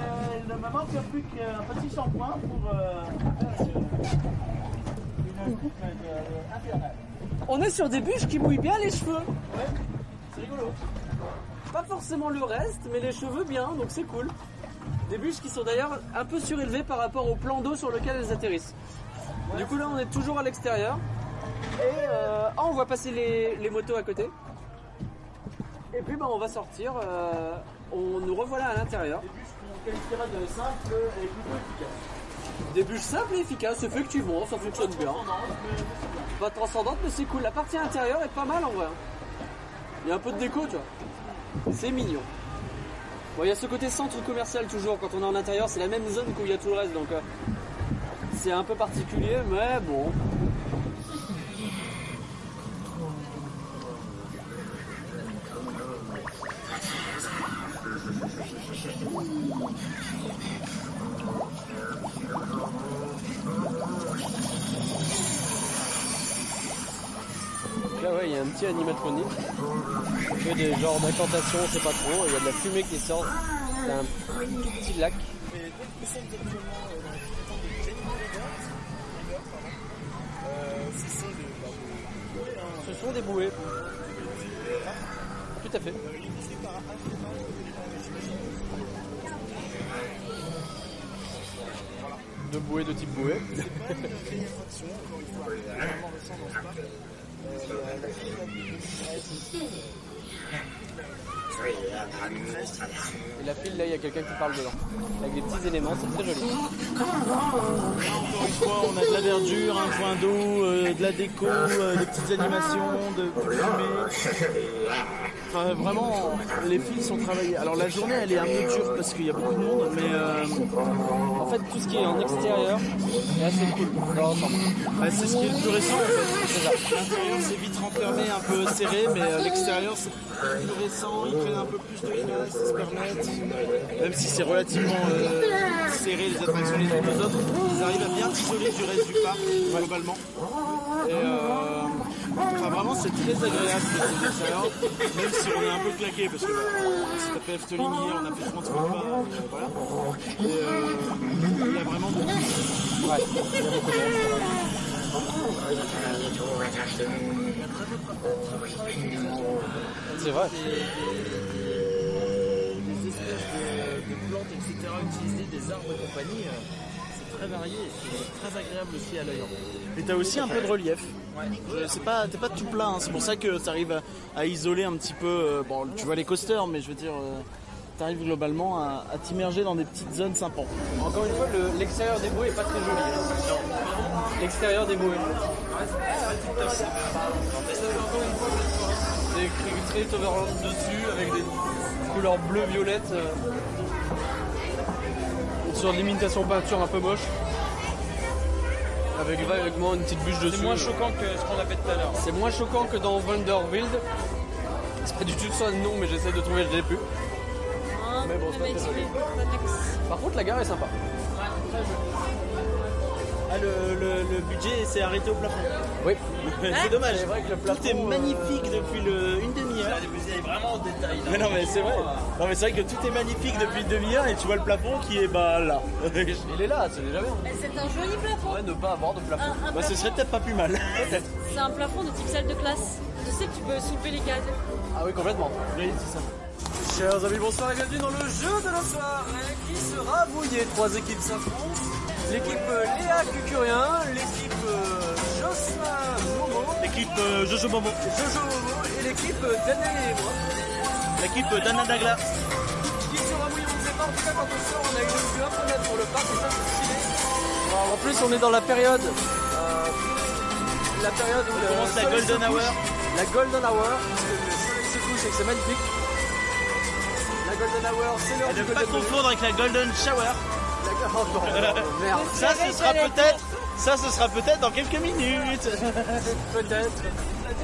il ne me manque plus qu'un petit shampoing pour euh, faire une coupe euh, infernale. On est sur des bûches qui mouillent bien les cheveux. C'est rigolo. Pas forcément le reste, mais les cheveux bien, donc c'est cool. Des bûches qui sont d'ailleurs un peu surélevées par rapport au plan d'eau sur lequel elles atterrissent. Du coup là on est toujours à l'extérieur. Et euh, ah, on voit passer les, les motos à côté. Et puis bah, on va sortir. euh, on nous revoilà à l'intérieur. On qualifierait de simple et plutôt efficace. Des bûches simples et efficaces, effectivement, ça fonctionne bien. Pas transcendante, mais c'est cool. La partie intérieure est pas mal en vrai. Il y a un peu de déco, tu vois. C'est mignon. Bon, il y a ce côté centre commercial toujours. Quand on est en intérieur, c'est la même zone où il y a tout le reste, donc euh, c'est un peu particulier, mais bon. Un animatronique. Il fait des genres d'incantations, on sait pas trop. Il y a de la fumée qui sort d'un tout petit lac. Ce sont des bouées. Tout à fait. De bouées de type bouée. Et la pile là, il y a quelqu'un qui parle dedans. Avec des petits éléments, c'est très joli. Encore une fois, on a de la verdure, un point d'eau, euh, de la déco, euh, des petites animations, de fumée. Vraiment, les fils sont travaillés. Alors la journée, elle est un peu dure parce qu'il y a beaucoup de monde, mais euh, En fait, tout ce qui est en extérieur cool bah, c'est ce qui est le plus récent en fait. L'intérieur, c'est vite renfermé, un peu serré, mais euh, l'extérieur, c'est plus récent. Ils prennent un peu plus de place, se permettent. Même si c'est relativement euh, serré les attractions les unes aux autres, ils arrivent à bien s'isoler du reste du parc globalement. Enfin, vraiment, c'est très agréable de l'extérieur, même si on est un peu claqué parce que on s'est tapé Efteling hier, on a fait 30 fois pas, euh, voilà. Et, euh, il y a vraiment beaucoup. C'est vrai. des espèces de, de plantes, etc. utilisées, des arbres et compagnie. Très varié, et très agréable aussi à l'œil. Et t'as aussi un peu de relief. C'est pas, t'es pas tout plat, hein, c'est pour ça que t'arrives à, à isoler un petit peu. euh, bon, tu vois les coasters, mais je veux dire, euh, t'arrives globalement à, à t'immerger dans des petites zones sympas. Encore une fois, le- l'extérieur des bouées est pas très joli. L'extérieur des bouées. C'est écrit Overland dessus avec des couleurs bleu-violette. euh, sur de l'imitation peinture un peu moche. Avec vaguement une petite bûche dessus. C'est moins choquant que ce qu'on a fait tout à l'heure. C'est moins choquant que dans Wonderwild. C'est pas du tout ça le nom, mais j'essaie de trouver, je l'ai plus. Mais bon, c'est pas très joli. Par contre, la gare est sympa. Ah, le, le- le budget s'est arrêté au plafond. Oui. <laughs> c'est dommage. C'est vrai que le Tout est plafond, euh, magnifique depuis le, une demi-heure. Vous allez vraiment au détail. là. Mais non, mais c'est vrai. Non, mais c'est vrai que tout est magnifique depuis une demi-heure et tu vois le plafond qui est bah là. <laughs> Il est là, c'est déjà bien. Mais C'est un joli plafond. Ouais, ne pas avoir de plafond. Un, un bah, ce plafond- serait peut-être pas plus mal. C'est un plafond de type salle de classe. Tu sais que tu peux soulever les cases. Ah oui, complètement. Oui, c'est ça. Chers amis, bonsoir et bienvenue dans le jeu de la soirée qui sera mouillé. Trois équipes s'affrontent. L'équipe euh, Léa Cucurien, l'équipe euh, Jocelyn Momo, L'équipe euh, Jojo Momo. Jojo Momo et l'équipe Daniel et moi. L'équipe d'Anna Dagla. Qui sera mouillé, on ne sait pas. En tout cas, quand on sort, on a une vue incroyable pour le parc et ça, c'est stylé. En plus, on est dans la période. euh, la période où le commence la golden couche. hour. La golden hour, parce que le soleil se couche et que c'est magnifique. La golden hour, c'est l'heure du ne pas golden hour. confondre avec la Golden Shower. La- Oh non, non, merde. Ça, ce sera peut-être. Ça, ce sera peut-être dans quelques minutes. Peut-être.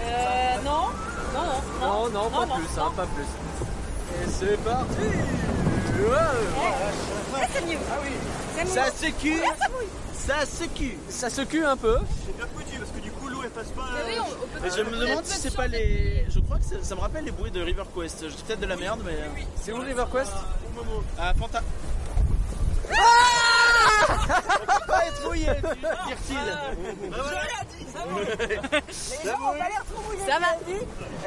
Euh, non. Non, non. Non, non, pas non, plus, non. hein, pas plus. Et c'est parti Ouais. Ça, c'est mieux. Ah oui. Ça se cue. Ça se cue. ça se cue un peu. C'est bien foutu parce que du coup l'eau elle passe pas. Mais oui, on- on peut- Et je me demande si c'est pas les. Je crois que ça, ça me rappelle les bruits de River Quest. Je dis peut-être de la merde, mais. euh, C'est où RiverQuest? Ah, Fanta. Pas être mouillé, dire-t-il. Ça va.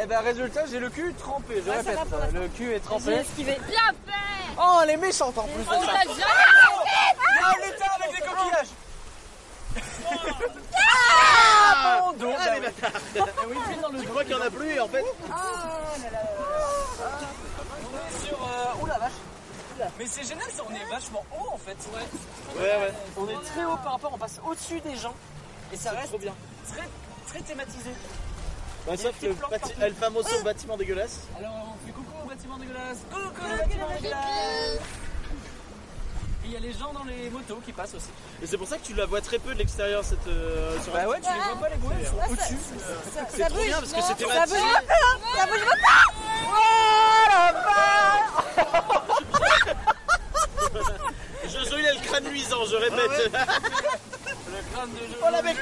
Eh ben résultat, j'ai le cul trempé, je Ouais, ça répète. va pour l'instant. Le cul est J'ai trempé. esquivé. Bien fait. Oh, elle est méchante en plus. On de ça. l'a jamais Ah, l'état avec les coquillages Ah, mon dos Ah, les bâtards. Oui, pile dans le Je crois qu'il y en a plus, en fait. sur... Euh... Ouh la vache mais c'est génial, ça, on est vachement haut en fait. Ouais. Ouais, ouais. On est très haut par rapport, on passe au-dessus des gens. Et ça reste trop bien. très, très thématisé. Bah, sauf le bâti- El Famoso bâtiment dégueulasse. Alors on fait coucou au bâtiment dégueulasse. Coucou au bâtiment dégueulasse. Et il y a les gens dans les motos qui passent aussi. Et c'est pour ça que tu la vois très peu de l'extérieur, cette. euh, sur Bah ouais, tu les vois pas les elles sont au-dessus. C'est trop bien parce que c'est Ça thématique. bouge Ça bouge Jojo, il a le crâne luisant, je répète. Le crâne de jeu. Oh la mec,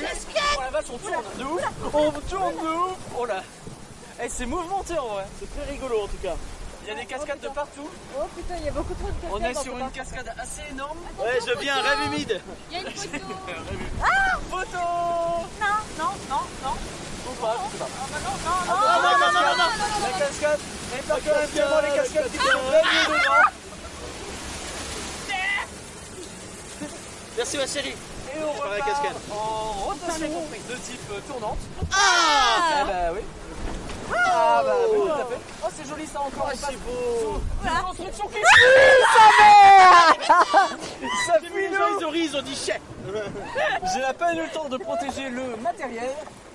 Oh la vache, on tourne de ouf. On tourne de ouf. Oh là. Eh, c'est mouvementé en vrai. C'est très rigolo en tout cas. Il y a des cascades de partout. Oh putain, il y a beaucoup trop de cascades. On est sur une cascade assez énorme. Ouais, je viens, rêve humide. Il y a une photo. Photo Non, non, non, non. Ou pas, je sais pas. Ah bah non, non, non. Ah non, non, non, non, non. La cascade. Et par contre, cascade, actuellement, les cascades qui la sont pleines dedans. Merci ma chérie. Et on Par la repart cascade. en rotation de type euh, tournante. Ah Ah bah oui. Ah bah oui, tout à fait. Oh c'est joli ça encore. Oh, passe c'est beau. Une construction qui <laughs> Ça fuit ils ont ri, ils ont dit chais. <laughs> J'ai à peine eu le temps de protéger le matériel.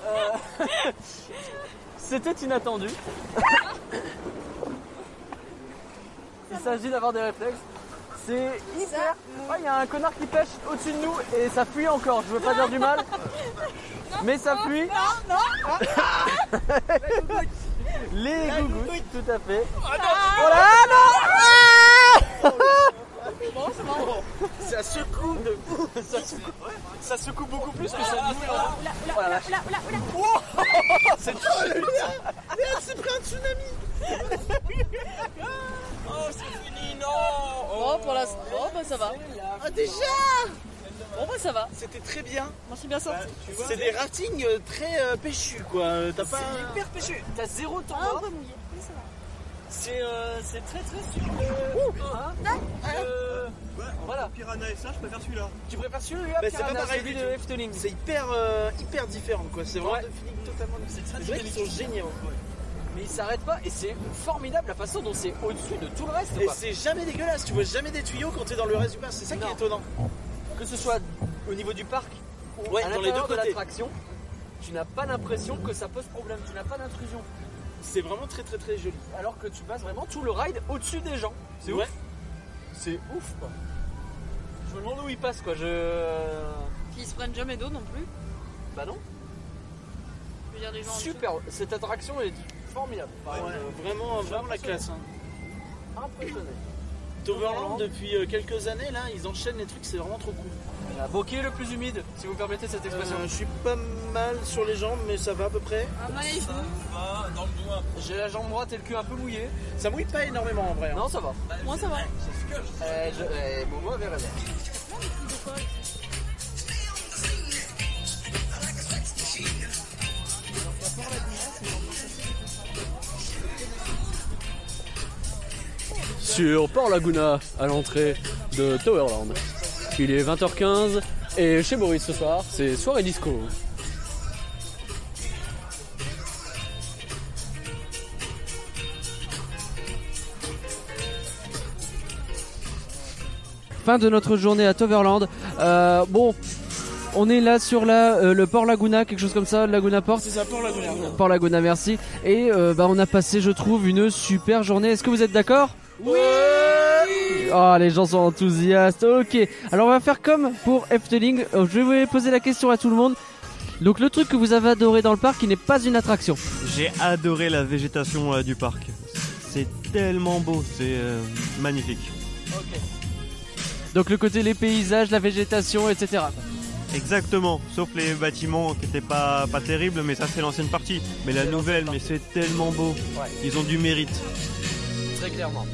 Euh, <laughs> C'était inattendu. Il s'agit d'avoir des réflexes. C'est hyper. Il y a un connard qui pêche au-dessus de nous et ça fuit encore. Je veux pas dire du mal. <laughs> Mais ça fuit. <laughs> Les gougouttes, tout à fait. Oh là, non Ça secoue de fou. ça, secoue, ça secoue beaucoup plus que ça nous. Oh. Oula, oula, oula. <laughs> C'est c'est pris un tsunami. Oh, c'est non Bon, pour l'instant, bon, bah ça va. Ah déjà Bon, bah ça va. C'était très bien. Moi, je suis bien sorti. C'est des raftings euh, très euh, péchus quoi. Euh, T'as pas. C'est hyper péchu. T'as zéro temps Un mort. peu mouillé. Oui, ça va. C'est euh, c'est très très sur le. Hein Euh, Voilà. Piranha et ça, je préfère celui-là. Tu préfères celui-là Bah, c'est pas pareil celui du de. Efteling. C'est hyper, euh, hyper différent quoi. C'est vraiment Ouais. deux feelings totalement différents. Les mecs ils sont géniaux. Mais il s'arrête pas et c'est formidable la façon dont c'est au-dessus de tout le reste. Et c'est jamais dégueulasse. Tu vois jamais des tuyaux quand t'es dans le reste du parc. C'est ça qui est étonnant. Que ce soit au niveau du parc ou Ouais, à dans les l'intérieur deux de côtés. l'attraction, tu n'as pas l'impression que ça pose problème. Tu n'as pas d'intrusion. C'est vraiment très très très joli. Alors que tu passes vraiment tout le ride au-dessus des gens. C'est Ouais. ouf. C'est ouf quoi. Je me demande où ils passent quoi. Je. Puis ils se prennent jamais d'eau non plus. Bah non. Je veux dire, les gens. en Super. Cette attraction est formidable. Ouais, Enfin, euh, vraiment, vraiment la classe. hein. impressionné. Toverland depuis euh, quelques années là, ils enchaînent les trucs, c'est vraiment trop cool. La est le plus humide, si vous permettez cette expression Euh, je suis pas mal sur les jambes, mais ça va à peu près. J'ai la jambe droite et le cul un peu mouillé. Ça mouille pas énormément en vrai. hein. Non, ça va. Moi ça va. Euh, je, euh, Momo avait raison. Sur Port Laguna, à l'entrée de Towerland. Il est 20h15 et chez Boris ce soir, c'est soirée disco. Fin de notre journée à Toverland. Euh, bon, on est là sur la, euh, le port Laguna, quelque chose comme ça, Laguna Port. C'est ça pour Laguna. Port Laguna, merci. Et euh, bah, on a passé, je trouve, une super journée. Est-ce que vous êtes d'accord? Oui Oh, les gens sont enthousiastes. Ok. Alors, on va faire comme pour Efteling. Euh, Je vais poser la question à tout le monde. Donc, le truc que vous avez adoré dans le parc, qui n'est pas une attraction. J'ai adoré la végétation euh, du parc. C'est tellement beau, c'est euh, magnifique. Donc, le côté, les paysages, la végétation, etc. Exactement, sauf les bâtiments qui étaient pas, pas terribles, mais ça c'est l'ancienne partie. Mais la nouvelle, mais c'est tellement beau. Ils ont du mérite. Très clairement.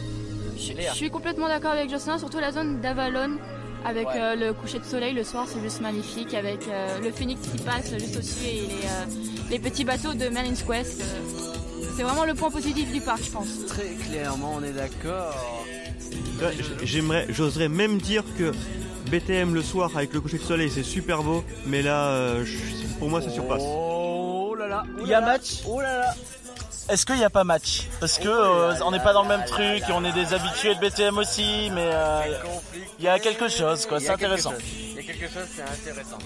Je, suis complètement d'accord avec Jocelyn, surtout la zone d'Avalon. Avec Ouais. euh, le coucher de soleil le soir, c'est juste magnifique. Avec euh, le phénix qui passe juste au-dessus et les, euh, les petits bateaux de Merlin's Quest. euh, c'est vraiment le point positif du parc, je pense. Très clairement, on est d'accord. Ouais, J'aimerais, j'oserais même dire que BTM le soir avec le coucher de soleil c'est super beau, mais là, pour moi ça surpasse. Oh là là. Il y a match Oh là là. Est-ce qu'il n'y a pas match Parce que euh, on n'est pas dans le même truc et on est des habitués de BTM aussi, mais euh, il y a quelque chose, quoi. C'est intéressant. Il y a quelque chose, c'est intéressant.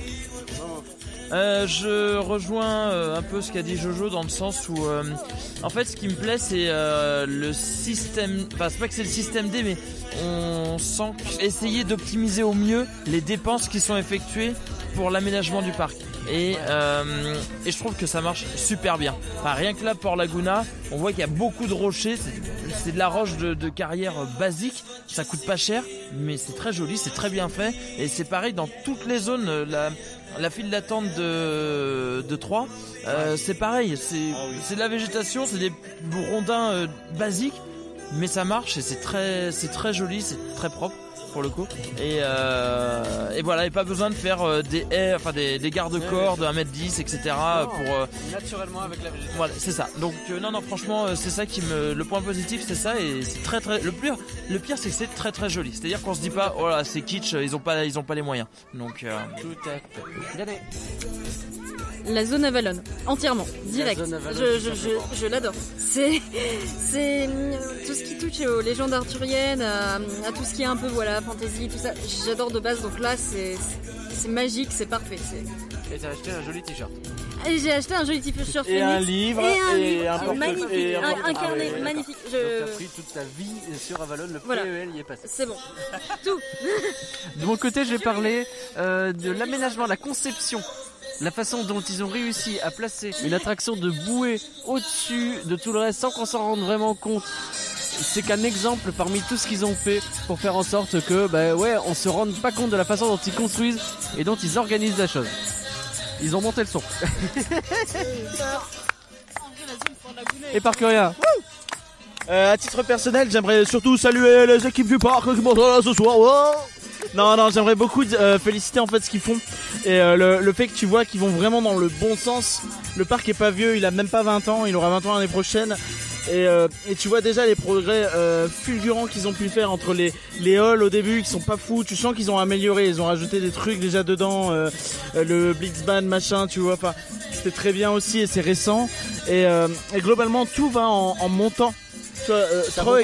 Euh, je rejoins euh, un peu ce qu'a dit Jojo dans le sens où, euh, en fait, ce qui me plaît, c'est euh, le système. Enfin, c'est pas que c'est le système D, mais on sent essayer d'optimiser au mieux les dépenses qui sont effectuées pour l'aménagement du parc. Et, euh, et je trouve que ça marche super bien. Enfin, rien que là, Port Laguna, on voit qu'il y a beaucoup de rochers. C'est- de la roche de, de carrière basique. Ça coûte pas cher, mais c'est très joli, c'est très bien fait. Et c'est pareil dans toutes les zones. euh, La, la file d'attente de, de 3, c'est pareil. C'est c'est de la végétation, c'est des rondins euh, basiques, mais ça marche et c'est très, c'est très joli, c'est très propre pour le coup. Et, euh, et voilà, et pas besoin de faire euh, des haies, enfin des, des garde-corps de 1m10, etc. pour. euh, Naturellement avec la végétation. voilà, c'est ça. Donc euh, non, non, franchement, euh, c'est ça qui me, le point positif, c'est ça, et c'est très, très. Le pire, le pire, c'est que c'est très, très joli. C'est-à-dire qu'on se dit pas, oh là, c'est kitsch, ils ont pas, ils ont pas les moyens. Donc. euh, Tout à fait. La zone Avalon, entièrement, direct. zone Avalon, je je je, suis je, je l'adore. C'est c'est euh, tout ce qui touche aux légendes arthuriennes, à, à tout ce qui est un peu voilà fantasy, tout ça. J'adore de base. Donc là, c'est c'est magique, c'est parfait. c'est- Et t'as acheté un joli t-shirt. Et j'ai acheté un joli t-shirt sur Et un livre, et un, et livre, un porte- magnifique, et un carnet Ah ouais, magnifique. Donc Je... t'as pris toute ta vie sur Avalon, le Voilà. PEL y est passé. C'est bon, tout. <laughs> De mon côté, je vais parler euh, de l'aménagement, la conception. La façon dont ils ont réussi à placer une attraction de bouée au-dessus de tout le reste sans qu'on s'en rende vraiment compte. C'est qu'un exemple parmi tout ce qu'ils ont fait pour faire en sorte que, bah ouais, on se rende pas compte de la façon dont ils construisent et dont ils organisent la chose. Ils ont monté le son. <laughs> et par rien. Euh, à titre personnel, j'aimerais surtout saluer les équipes du parc qui sont là ce soir. Non, non, j'aimerais beaucoup euh, féliciter en fait ce qu'ils font et euh, le, le fait que tu vois qu'ils vont vraiment dans le bon sens. Le parc est pas vieux, il a même pas 20 ans, il aura 20 ans l'année prochaine. Et, euh, et tu vois déjà les progrès euh, fulgurants qu'ils ont pu faire entre les, les halls au début qui sont pas fous. Tu sens qu'ils ont amélioré, ils ont rajouté des trucs déjà dedans, euh, euh, le Blitzband machin, tu vois. Enfin, c'était très bien aussi et c'est récent. Et, euh, et globalement tout va en, en montant. Tu vois, euh, Troy.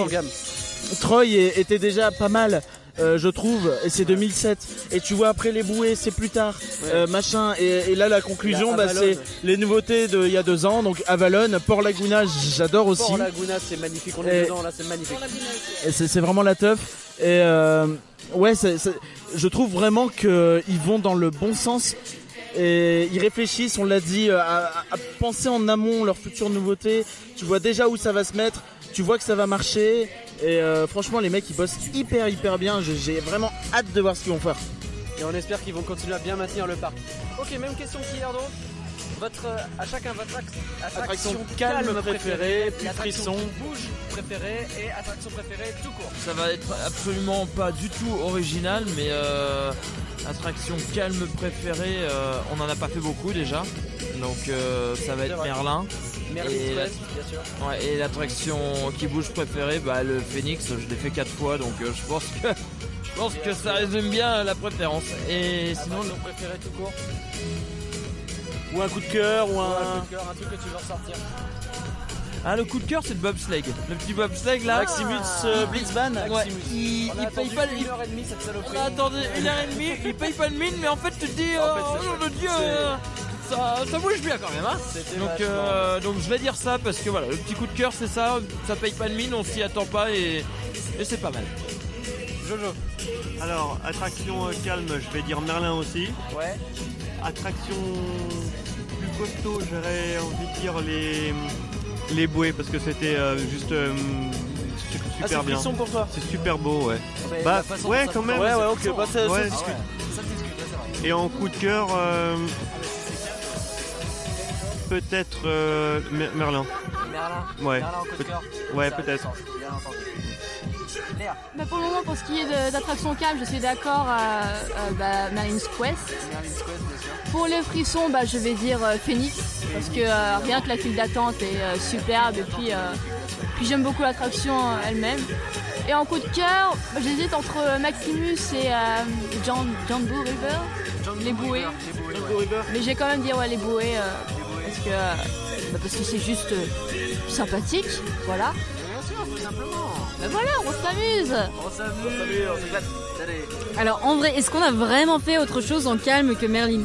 Troy était déjà pas mal. Euh, je trouve, et c'est 2007. Et tu vois après les bouées, c'est plus tard, euh, machin. Et, et là la conclusion, bah, c'est les nouveautés d'il y a deux ans. Donc Avalon, Port Laguna, j'adore aussi. Port Laguna, c'est magnifique. On Et- est dedans là, c'est magnifique. C'est vraiment la teuf. Et euh, ouais, je trouve vraiment qu'ils vont dans le bon sens. Et ils réfléchissent, on l'a dit, à, à penser en amont leurs futures nouveautés. Tu vois déjà où ça va se mettre, tu vois que ça va marcher. Et euh, franchement, les mecs, ils bossent hyper, hyper bien. J'ai- vraiment hâte de voir ce qu'ils vont faire. Et on espère qu'ils vont continuer à bien maintenir le parc. Ok, même question qu'hier donc. Votre, à chacun votre axe- attraction, calme préférée, plus attraction frisson. bouge préférée et attraction préférée tout court. Ça va être absolument pas du tout original, mais euh, attraction calme préférée, euh, on en a pas fait beaucoup déjà. Donc euh, ça va être. Merlin. Merlin Et bien sûr. Ouais, et l'attraction qui bouge préférée, bah, le Phoenix, je l'ai fait quatre fois, donc je pense que <laughs> je pense que ça résume bien la préférence. Et sinon, préférée tout court. Ou un coup de cœur, ou Un un. coup de cœur, un truc que tu veux ressortir. ah, le coup de cœur, c'est le bobsleigh. Le petit bobsleigh là. Maximus euh, Blitzban. Ouais, Maximus. il, paye pas une le. heure et demie cette saloperie. On a attendu une heure et demie, il paye pas de mine, mais en fait tu te dis, En fait, c'est oh mon dieu, euh, ça, ça bouge bien quand même. Hein donc, euh, donc je vais dire ça parce que voilà, le petit coup de cœur c'est ça, ça paye pas de mine, on s'y attend pas et, et c'est pas mal. Jojo. Alors, attraction euh, calme, je vais dire Merlin aussi. Ouais. Attraction costaud, j'aurais envie de dire les, les bouées parce que c'était euh, juste euh, su- Ah, super c'est bien. frisson pour toi. C'est super beau, ouais. Mais Bah, la façon ouais, dont ça quand même. Ouais, ouais, ok, frisson, bah, ça, ça Ouais. se Ah discute. ouais, ça se discute, là, c'est vrai. Et en coup de cœur, euh, peut-être euh, Mer- Merlin. Merlin. Ouais. Merlin en coup de Peut- cœur. ouais, Ça a du peut-être. sens, Bien entendu. Léa. Bah, pour le moment, pour ce qui est d'attraction calme, je suis d'accord à, à, bah, Marine's Quest. Merlin's Quest, bien sûr. Pour les frissons, bah, je vais dire euh, Phoenix, parce que euh, rien que la file d'attente est euh, superbe, et puis, euh, puis j'aime beaucoup l'attraction euh, elle-même. Et en coup de cœur, bah, j'hésite entre euh, Maximus et euh, John, Jumbo River, Les bouées. Mais j'ai quand même dire ouais, les bouées, euh, parce que euh, bah, parce que c'est juste euh, sympathique, voilà. Bien sûr, tout simplement. Bah voilà, on s'amuse. On s'amuse, on s'éclate. Allez. Alors en vrai, est-ce qu'on a vraiment fait autre chose en calme que Merlin?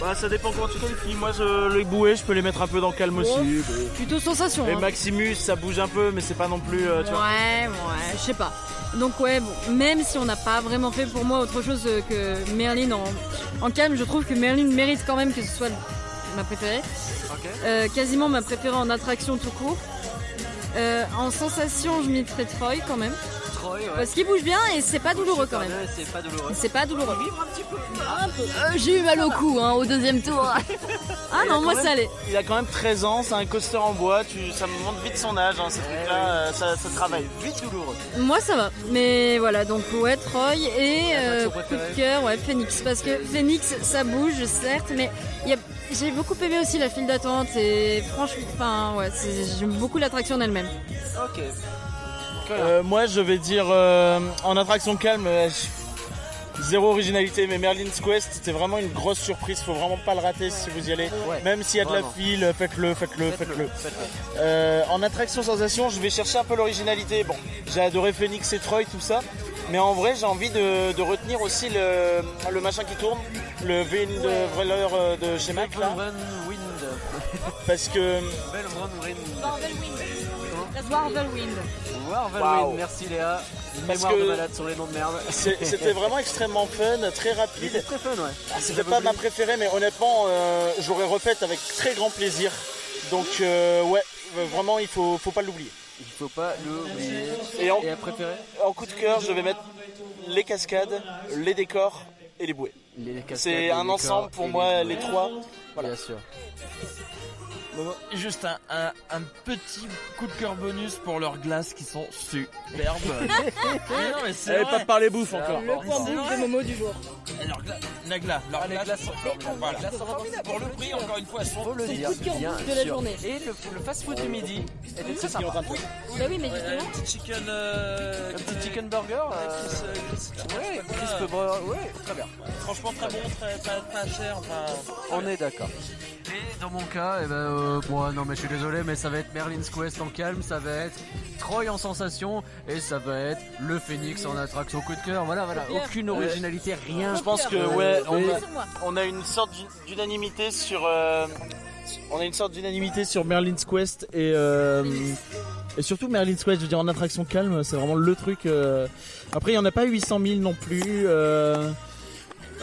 Bah, ça dépend comment tu qualifies. Moi, je, les bouées, je peux les mettre un peu dans le calme aussi. mais- Plutôt sensation. Et hein. Maximus, ça bouge un peu, mais c'est pas non plus. euh, tu vois. Ouais, ouais, je sais pas. Donc ouais, bon, même si on n'a pas vraiment fait pour moi autre chose euh, que Merlin en, en calme, je trouve que Merlin mérite quand même que ce soit ma préférée. Euh, quasiment ma préférée en attraction tout court. Euh, en sensation, je mettrais Troy quand même. Troy, ouais. Parce qu'il bouge bien et c'est pas douloureux quand même. C'est pas douloureux. C'est pas douloureux. Euh, j'ai eu mal au cou hein, au deuxième tour. <laughs> Ah non, moi même- ça allait. Il a quand même 13 ans, c'est un coaster en bois, tu, ça me montre vite son âge, hein, ces trucs-là, euh, ça, ça travaille. Vite douloureux. Moi ça va. Mais voilà, donc ouais, Troy et euh, coup de cœur, ouais, Phoenix. Parce que Phoenix, ça bouge, certes, mais il y a- j'ai beaucoup aimé aussi la file d'attente et franchement, enfin ouais, j'aime beaucoup l'attraction en elle-même. Ok. Euh, moi, je vais dire euh, en attraction calme, euh, zéro originalité, mais Merlin's Quest, c'était vraiment une grosse surprise. Faut vraiment pas le rater si vous y allez. Ouais. Même s'il y a de Vraiment. la file, faites-le, faites-le, faites-le. Faites-le. Euh, en attraction sensation, je vais chercher un peu l'originalité. Bon, j'ai adoré Phoenix et Troy, tout ça. Mais en vrai, j'ai envie de, de retenir aussi le, le machin qui tourne, le Wind Vreller de chez Mac, là. Wind. Parce que Belle Wind. Warvelwind. Warvel Waouh. Wind, merci Léa. Une Parce mémoire de malade sur les noms de merde. <laughs> c'était vraiment extrêmement fun, très rapide. C'était très fun, ouais. Ah, C'était pas ma préférée, mais honnêtement, euh, j'aurais refaite avec très grand plaisir. Donc, euh, ouais, euh, vraiment, il faut, faut pas l'oublier. Il faut pas l'oublier. Et en, Et à préférer en coup de cœur, je vais mettre les cascades, les décors et les bouées. Les C'est les un ensemble pour moi, bouées. les trois. Voilà. Bien sûr. Juste un, un- un petit coup de cœur bonus pour leurs glaces qui sont superbes. <laughs> mais non, mais c'est pas parler bouffe encore. Le point bouffe de Momo du jour. Leurs gla- Nagla, leurs Ah, glaces, glaces sont. Voilà. Sont formidables. Pour le prix, encore une fois, sont le dire. coup de cœur bouffe de la sûr. journée. Et le, le fast-food du midi était très sympa. Bah oui, mais justement. un petit chicken. euh, Un petit chicken burger. euh, euh, Ouais, crisp burger. Ouais, très bien. Franchement, très bon, très, pas, cher. Enfin, On est d'accord. Et dans mon cas, eh ben, euh, bon, non mais je suis désolé, mais ça va être Merlin's Quest en calme, ça va être Troy en sensation, et ça va être le Phoenix en attraction coup de cœur. Voilà, voilà, aucune originalité, rien. Je pense que, Euh, ouais, on a, on a une sorte d'u- d'unanimité sur. euh, on a une sorte d'unanimité sur Merlin's Quest et. euh, et surtout Merlin's Quest, je veux dire en attraction calme, c'est vraiment le truc. euh. Après, il n'y en a pas 800 000 non plus.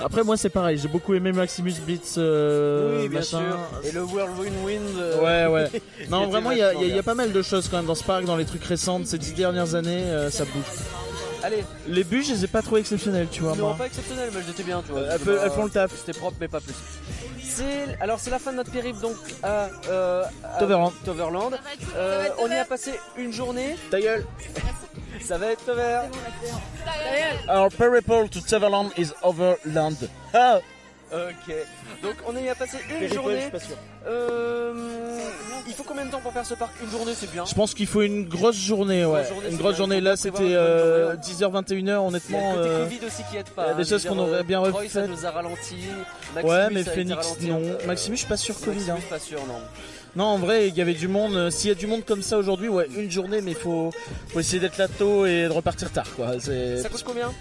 Après, moi, c'est pareil. J'ai beaucoup aimé Maximus Blitz. euh, oui, bien machin. sûr. Et le Whirlwind Wind. euh, Ouais, ouais. <laughs> Non, vraiment, il y, a pas mal de choses quand même dans ce parc, dans les trucs récents de ces dix dernières années, euh, ça bouge. Allez, Les bus, je les ai pas trop exceptionnels, tu vois. non, moi. pas exceptionnel, mais j'étais bien, tu vois. Euh, elles, font le taf. C'était propre, mais pas plus. C'est alors c'est la fin de notre périple donc à, euh, à Toverland. Toverland. Euh, on y a passé une journée. Ta gueule. Ça va être Tover. Our peripple to Toverland is overland. Ah Ok. Donc on y a passé une Périple, je journée. suis pas sûr. Euh, il faut combien de temps pour faire ce parc Une journée, c'est bien. Je pense qu'il faut une grosse journée, ouais. Grosse journée, une grosse journée. Là, c'était prévoir une euh, bonne 10h, 21h, Il y a honnêtement. le côté euh, Covid aussi qui aide pas. il y a des hein. choses qu'on aurait bien Troy, ça refaites. nous a ralenti. Ouais, mais Phoenix, non. Euh, Maximus, je suis pas sûr Covid. Maximus, hein. pas sûr, non. Non, en vrai, il y avait du monde. Euh, S'il y a du monde comme ça aujourd'hui, ouais, une journée, mais faut, faut essayer d'être là tôt et de repartir tard, quoi. Ça coûte combien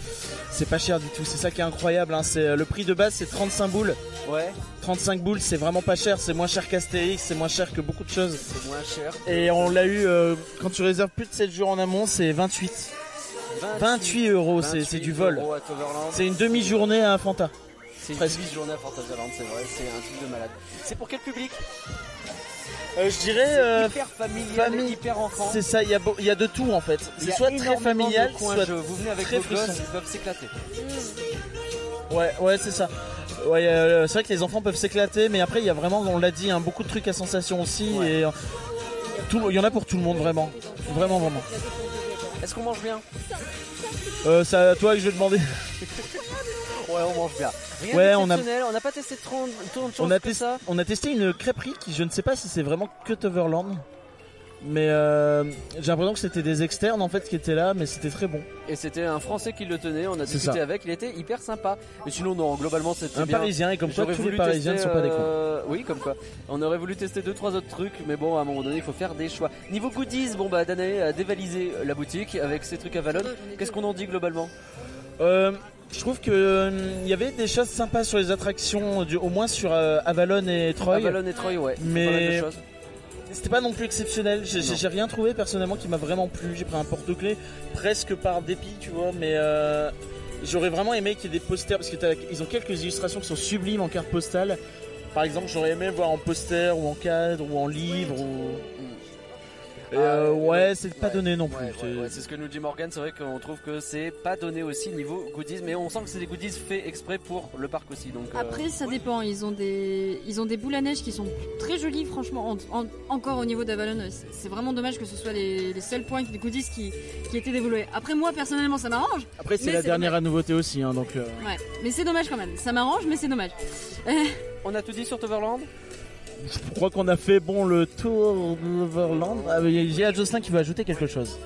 c'est pas cher du tout. C'est ça qui est incroyable. Hein. C'est le prix de base, c'est 35 boules. Ouais, 35 boules, c'est vraiment pas cher. C'est moins cher qu'Astérix, c'est moins cher que beaucoup de choses. c'est moins cher. Et on l'a eu euh, quand tu réserves plus de 7 jours en amont, c'est 28. 28 euros, c'est, du vol. C'est une demi-journée à Fanta. C'est une demi-journée à Fantasyland, c'est vrai, c'est un truc de malade. C'est pour quel public Euh, je dirais, euh, hyper familial, famille. hyper enfant. c'est ça. Il y, a y de tout en fait. C'est soit très familial, coins soit. Vous venez avec très vos gosses, frisson. ils peuvent s'éclater. Ouais, ouais, c'est ça. Ouais, euh, c'est vrai que les enfants peuvent s'éclater, mais après il y a vraiment, on l'a dit, hein, beaucoup de trucs à sensation aussi, Ouais. et tout, il y en a pour tout le monde vraiment, vraiment, vraiment. Est-ce qu'on mange bien? Euh, c'est à toi que je vais demander. <laughs> Ouais, on mange bien. Rien Ouais, on a- on n'a pas testé de choses On a, que tes- ça. on a testé une crêperie qui, je ne sais pas si c'est vraiment que Toverland, mais euh, j'ai l'impression que c'était des externes en fait qui étaient là, mais c'était très bon. Et c'était un Français qui le tenait, on a discuté avec, il était hyper sympa. Mais sinon, non, globalement, c'était Un bien. Parisien et comme quoi tous les Parisiens ne sont pas des cons. euh, Oui, comme quoi. On aurait voulu tester deux trois autres trucs, mais bon, à un moment donné, il faut faire des choix. Niveau goodies, bon bah Danae a dévalisé la boutique avec ses trucs à Valon. Qu'est-ce qu'on en dit globalement? Euh, je trouve que euh, y avait des choses sympas sur les attractions, du- au moins sur euh, Avalon et Troy. Avalon et Troy, ouais. Mais-. C'était pas non plus exceptionnel. J'ai rien trouvé personnellement qui m'a vraiment plu. J'ai pris un porte-clés presque par dépit, tu vois. Mais euh, j'aurais vraiment aimé qu'il y ait des posters parce que t'as- ils ont quelques illustrations qui sont sublimes en carte postale. Par exemple, j'aurais aimé voir en poster ou en cadre ou en livre. Ou... Et, euh, Ah, ouais, c'est pas ouais, donné non plus. Ouais, C'est- ouais, ouais, c'est ce que nous dit Morgan, c'est vrai qu'on trouve que c'est pas donné aussi niveau goodies, mais on sent que c'est des goodies faits exprès pour le parc aussi. Donc, euh, Après, ça dépend. Ils ont des, ils ont des boules à neige qui sont très jolies, franchement. En- en- encore au niveau d'Avalon, c'est- vraiment dommage que ce soit les, les seuls points des goodies qui, qui étaient dévoilés. Après, moi, personnellement, ça m'arrange. Après, c'est la dernière nouveauté aussi, hein, donc. euh, Ouais, mais c'est dommage quand même. Ça m'arrange, mais c'est dommage. on a tout dit sur Toverland? Je crois qu'on a fait bon le tour d'Overland. Ah, il y a Jocelyn qui veut ajouter quelque chose.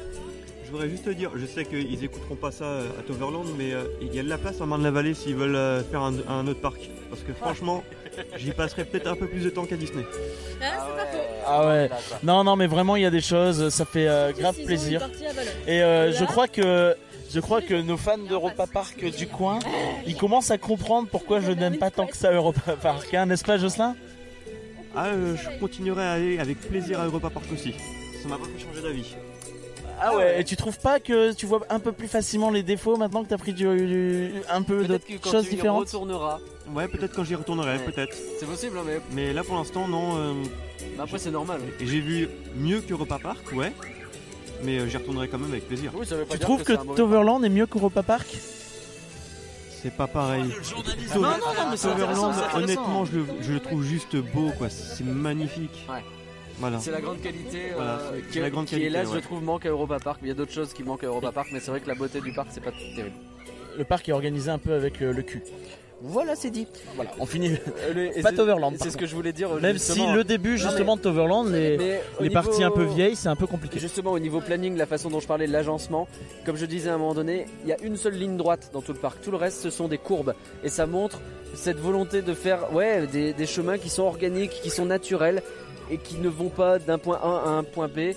Je voudrais juste te dire, je sais qu'ils écouteront pas ça euh, à Toverland, mais euh, il y a de la place en Marne-la-Vallée s'ils veulent euh, faire un, un autre parc. Parce que franchement, <laughs> j'y passerai peut-être un peu plus de temps qu'à Disney. Ah ouais. Là, quoi. Non, non, mais vraiment, il y a des choses. Ça fait euh, grave plaisir. Et euh, je crois que je crois que nos fans d'Europa Park du coin, ils commencent à comprendre pourquoi je n'aime pas tant que ça Europa Park, hein, n'est-ce pas Jocelyn? Ah, euh, je continuerai à aller avec plaisir à Europa Park aussi. Ça m'a pas fait changer d'avis. Ah ouais, et tu trouves pas que tu vois un peu plus facilement les défauts maintenant que t'as pris du, du- un peu Peut-être d'autres que quand choses tu y différentes retourneras, Ouais, peut-être quand j'y retournerai, Ouais. peut-être. c'est possible, hein, mais Mais là pour l'instant, non. euh, mais après c'est normal. j'ai vu mieux qu'Europa Park, ouais. Mais euh, j'y retournerai quand même avec plaisir. Oui, ça veut pas Tu dire trouves que, mauvais Toverland est mieux qu'Europa Park? C'est pas pareil. Non, non, non, mais honnêtement, je le, je le trouve juste beau, quoi. C'est magnifique. Ouais. Voilà. C'est la grande qualité, Voilà, euh, c'est qui, la grande qui qualité, hélas, je ouais. trouve, manque à Europa Park. Il y a d'autres choses qui manquent à Europa Park, mais c'est vrai que la beauté du parc, c'est pas terrible. Le parc est organisé un peu avec euh, le cul. Voilà, c'est dit. Voilà, on finit. Euh, Pas Toverland, C'est ce que je voulais dire. Même justement. si le début justement de Toverland, les, niveau- parties un peu vieilles, c'est un peu compliqué. Justement, au niveau planning, la façon dont je parlais de l'agencement, comme je disais à un moment donné, il y a une seule ligne droite dans tout le parc. Tout le reste, ce sont des courbes. Et ça montre cette volonté de faire ouais, des, des chemins qui sont organiques, qui sont naturels et qui ne vont pas d'un point A à un point B,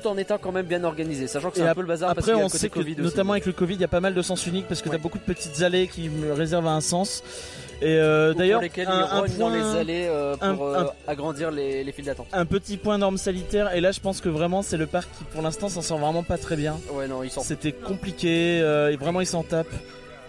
tout en étant quand même bien organisés. Sachant que c'est un peu le bazar parce Après, qu'il y a on côté sait que, Covid aussi. notamment avec le Covid, il y a pas mal de sens uniques parce que Ouais. t'as beaucoup de petites allées qui me réservent un sens. Et euh, d'ailleurs, un, un dans les allées euh, pour un- euh, agrandir les, les files d'attente. un petit point norme sanitaire. Et là, je pense que vraiment, c'est le parc qui, pour l'instant, s'en sort vraiment pas très bien. Ouais, non. C'était compliqué. et vraiment, ils s'en tapent.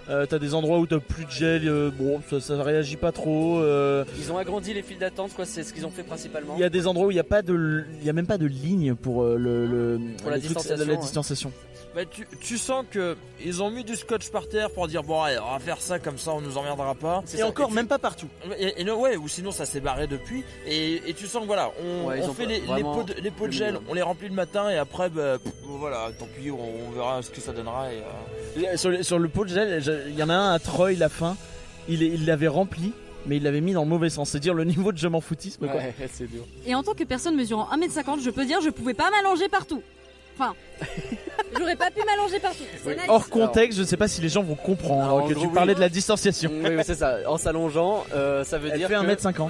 Euh, t'as des endroits où t'as plus de gel, euh, bon, ça, ça réagit pas trop. euh, Ils ont agrandi les files d'attente, quoi. C'est ce qu'ils ont fait principalement. Il y a des endroits où il y a pas de, il y a même pas de ligne pour euh, le, le- Pour la distanciation, la distanciation. Bah, tu, tu sens que ils ont mis du scotch par terre pour dire bon allez, on va faire ça comme ça on nous emmerdera pas. Et encore, même pas partout. Et, et non, ouais, ou sinon ça s'est barré depuis. Et, et tu sens que voilà, on, Ouais, fait les, les pots de, les pots de le gel, minimum. on les remplit le matin et après, bah, pff, voilà, tant pis, on, on verra ce que ça donnera. Et, euh, Sur, le- sur le pot de gel, il y en a un à Troy la fin. Il l'avait rempli, mais il l'avait mis dans le mauvais sens. C'est dire le niveau de je m'en foutisme quoi. Ouais, <laughs> c'est dur. Et en tant que personne mesurant 1m50, je peux dire je pouvais pas m'allonger partout. Enfin, j'aurais pas pu m'allonger partout. Hors contexte, je sais pas si les gens vont comprendre Alors, que gros, tu oui. parlais de la distanciation. Oui, oui, c'est ça. En s'allongeant, euh, ça veut Elle dire fait que 1m50.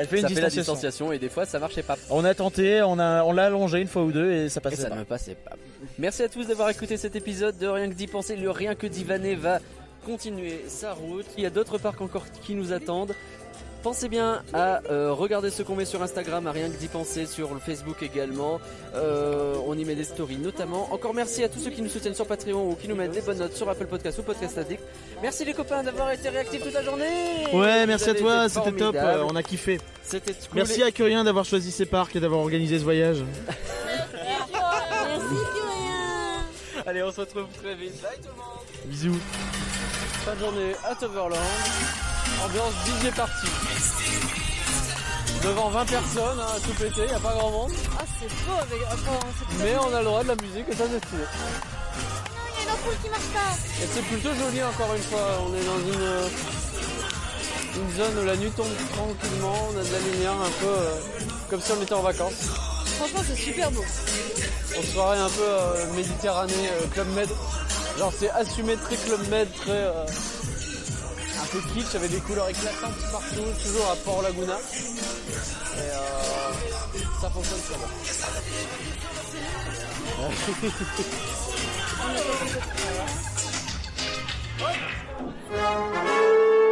Elle fait une ça fait la distanciation. et des fois ça marchait pas. On a tenté, on a, on l'a allongé une fois ou deux et ça Et passait ça pas. ne passait pas. Merci à tous d'avoir écouté cet épisode de Rien que d'y penser. Le Rien que d'Ivané va continuer sa route. Il y a d'autres parcs encore qui nous attendent. Pensez bien à euh, regarder ce qu'on met sur Instagram, à rien que d'y penser, sur le Facebook également. Euh, on y met des stories notamment. Encore merci à tous ceux qui nous soutiennent sur Patreon ou qui nous mettent des bonnes notes sur Apple Podcast ou Podcast Addict. Merci les copains d'avoir été réactifs toute la journée. Ouais, Vous merci à toi, c'était top, euh, on a kiffé. C'était cool. Merci à Curien d'avoir choisi ces parcs et d'avoir organisé ce voyage. Allez, on se retrouve très vite. Bye tout le monde. Bisous. Fin de journée à Toverland. Ambiance DJ party. Devant 20 personnes, hein, à tout péter, y a pas grand monde. Ah, c'est beau avec. Enfin, c'est Mais on a le droit de la musique et ça c'est stylé. Il y a une ampoule qui marche pas. Et c'est plutôt joli encore une fois. On est dans une, euh, une zone où la nuit tombe tranquillement. On a de la lumière un peu euh, comme si on était en vacances. Franchement, c'est super beau. On se un peu euh, Méditerranée, euh, Club Med. Genre c'est assumé très Club Med, très un peu kitsch avec des couleurs éclatantes partout, toujours à Port Laguna. Et euh, ça fonctionne très bien. <laughs>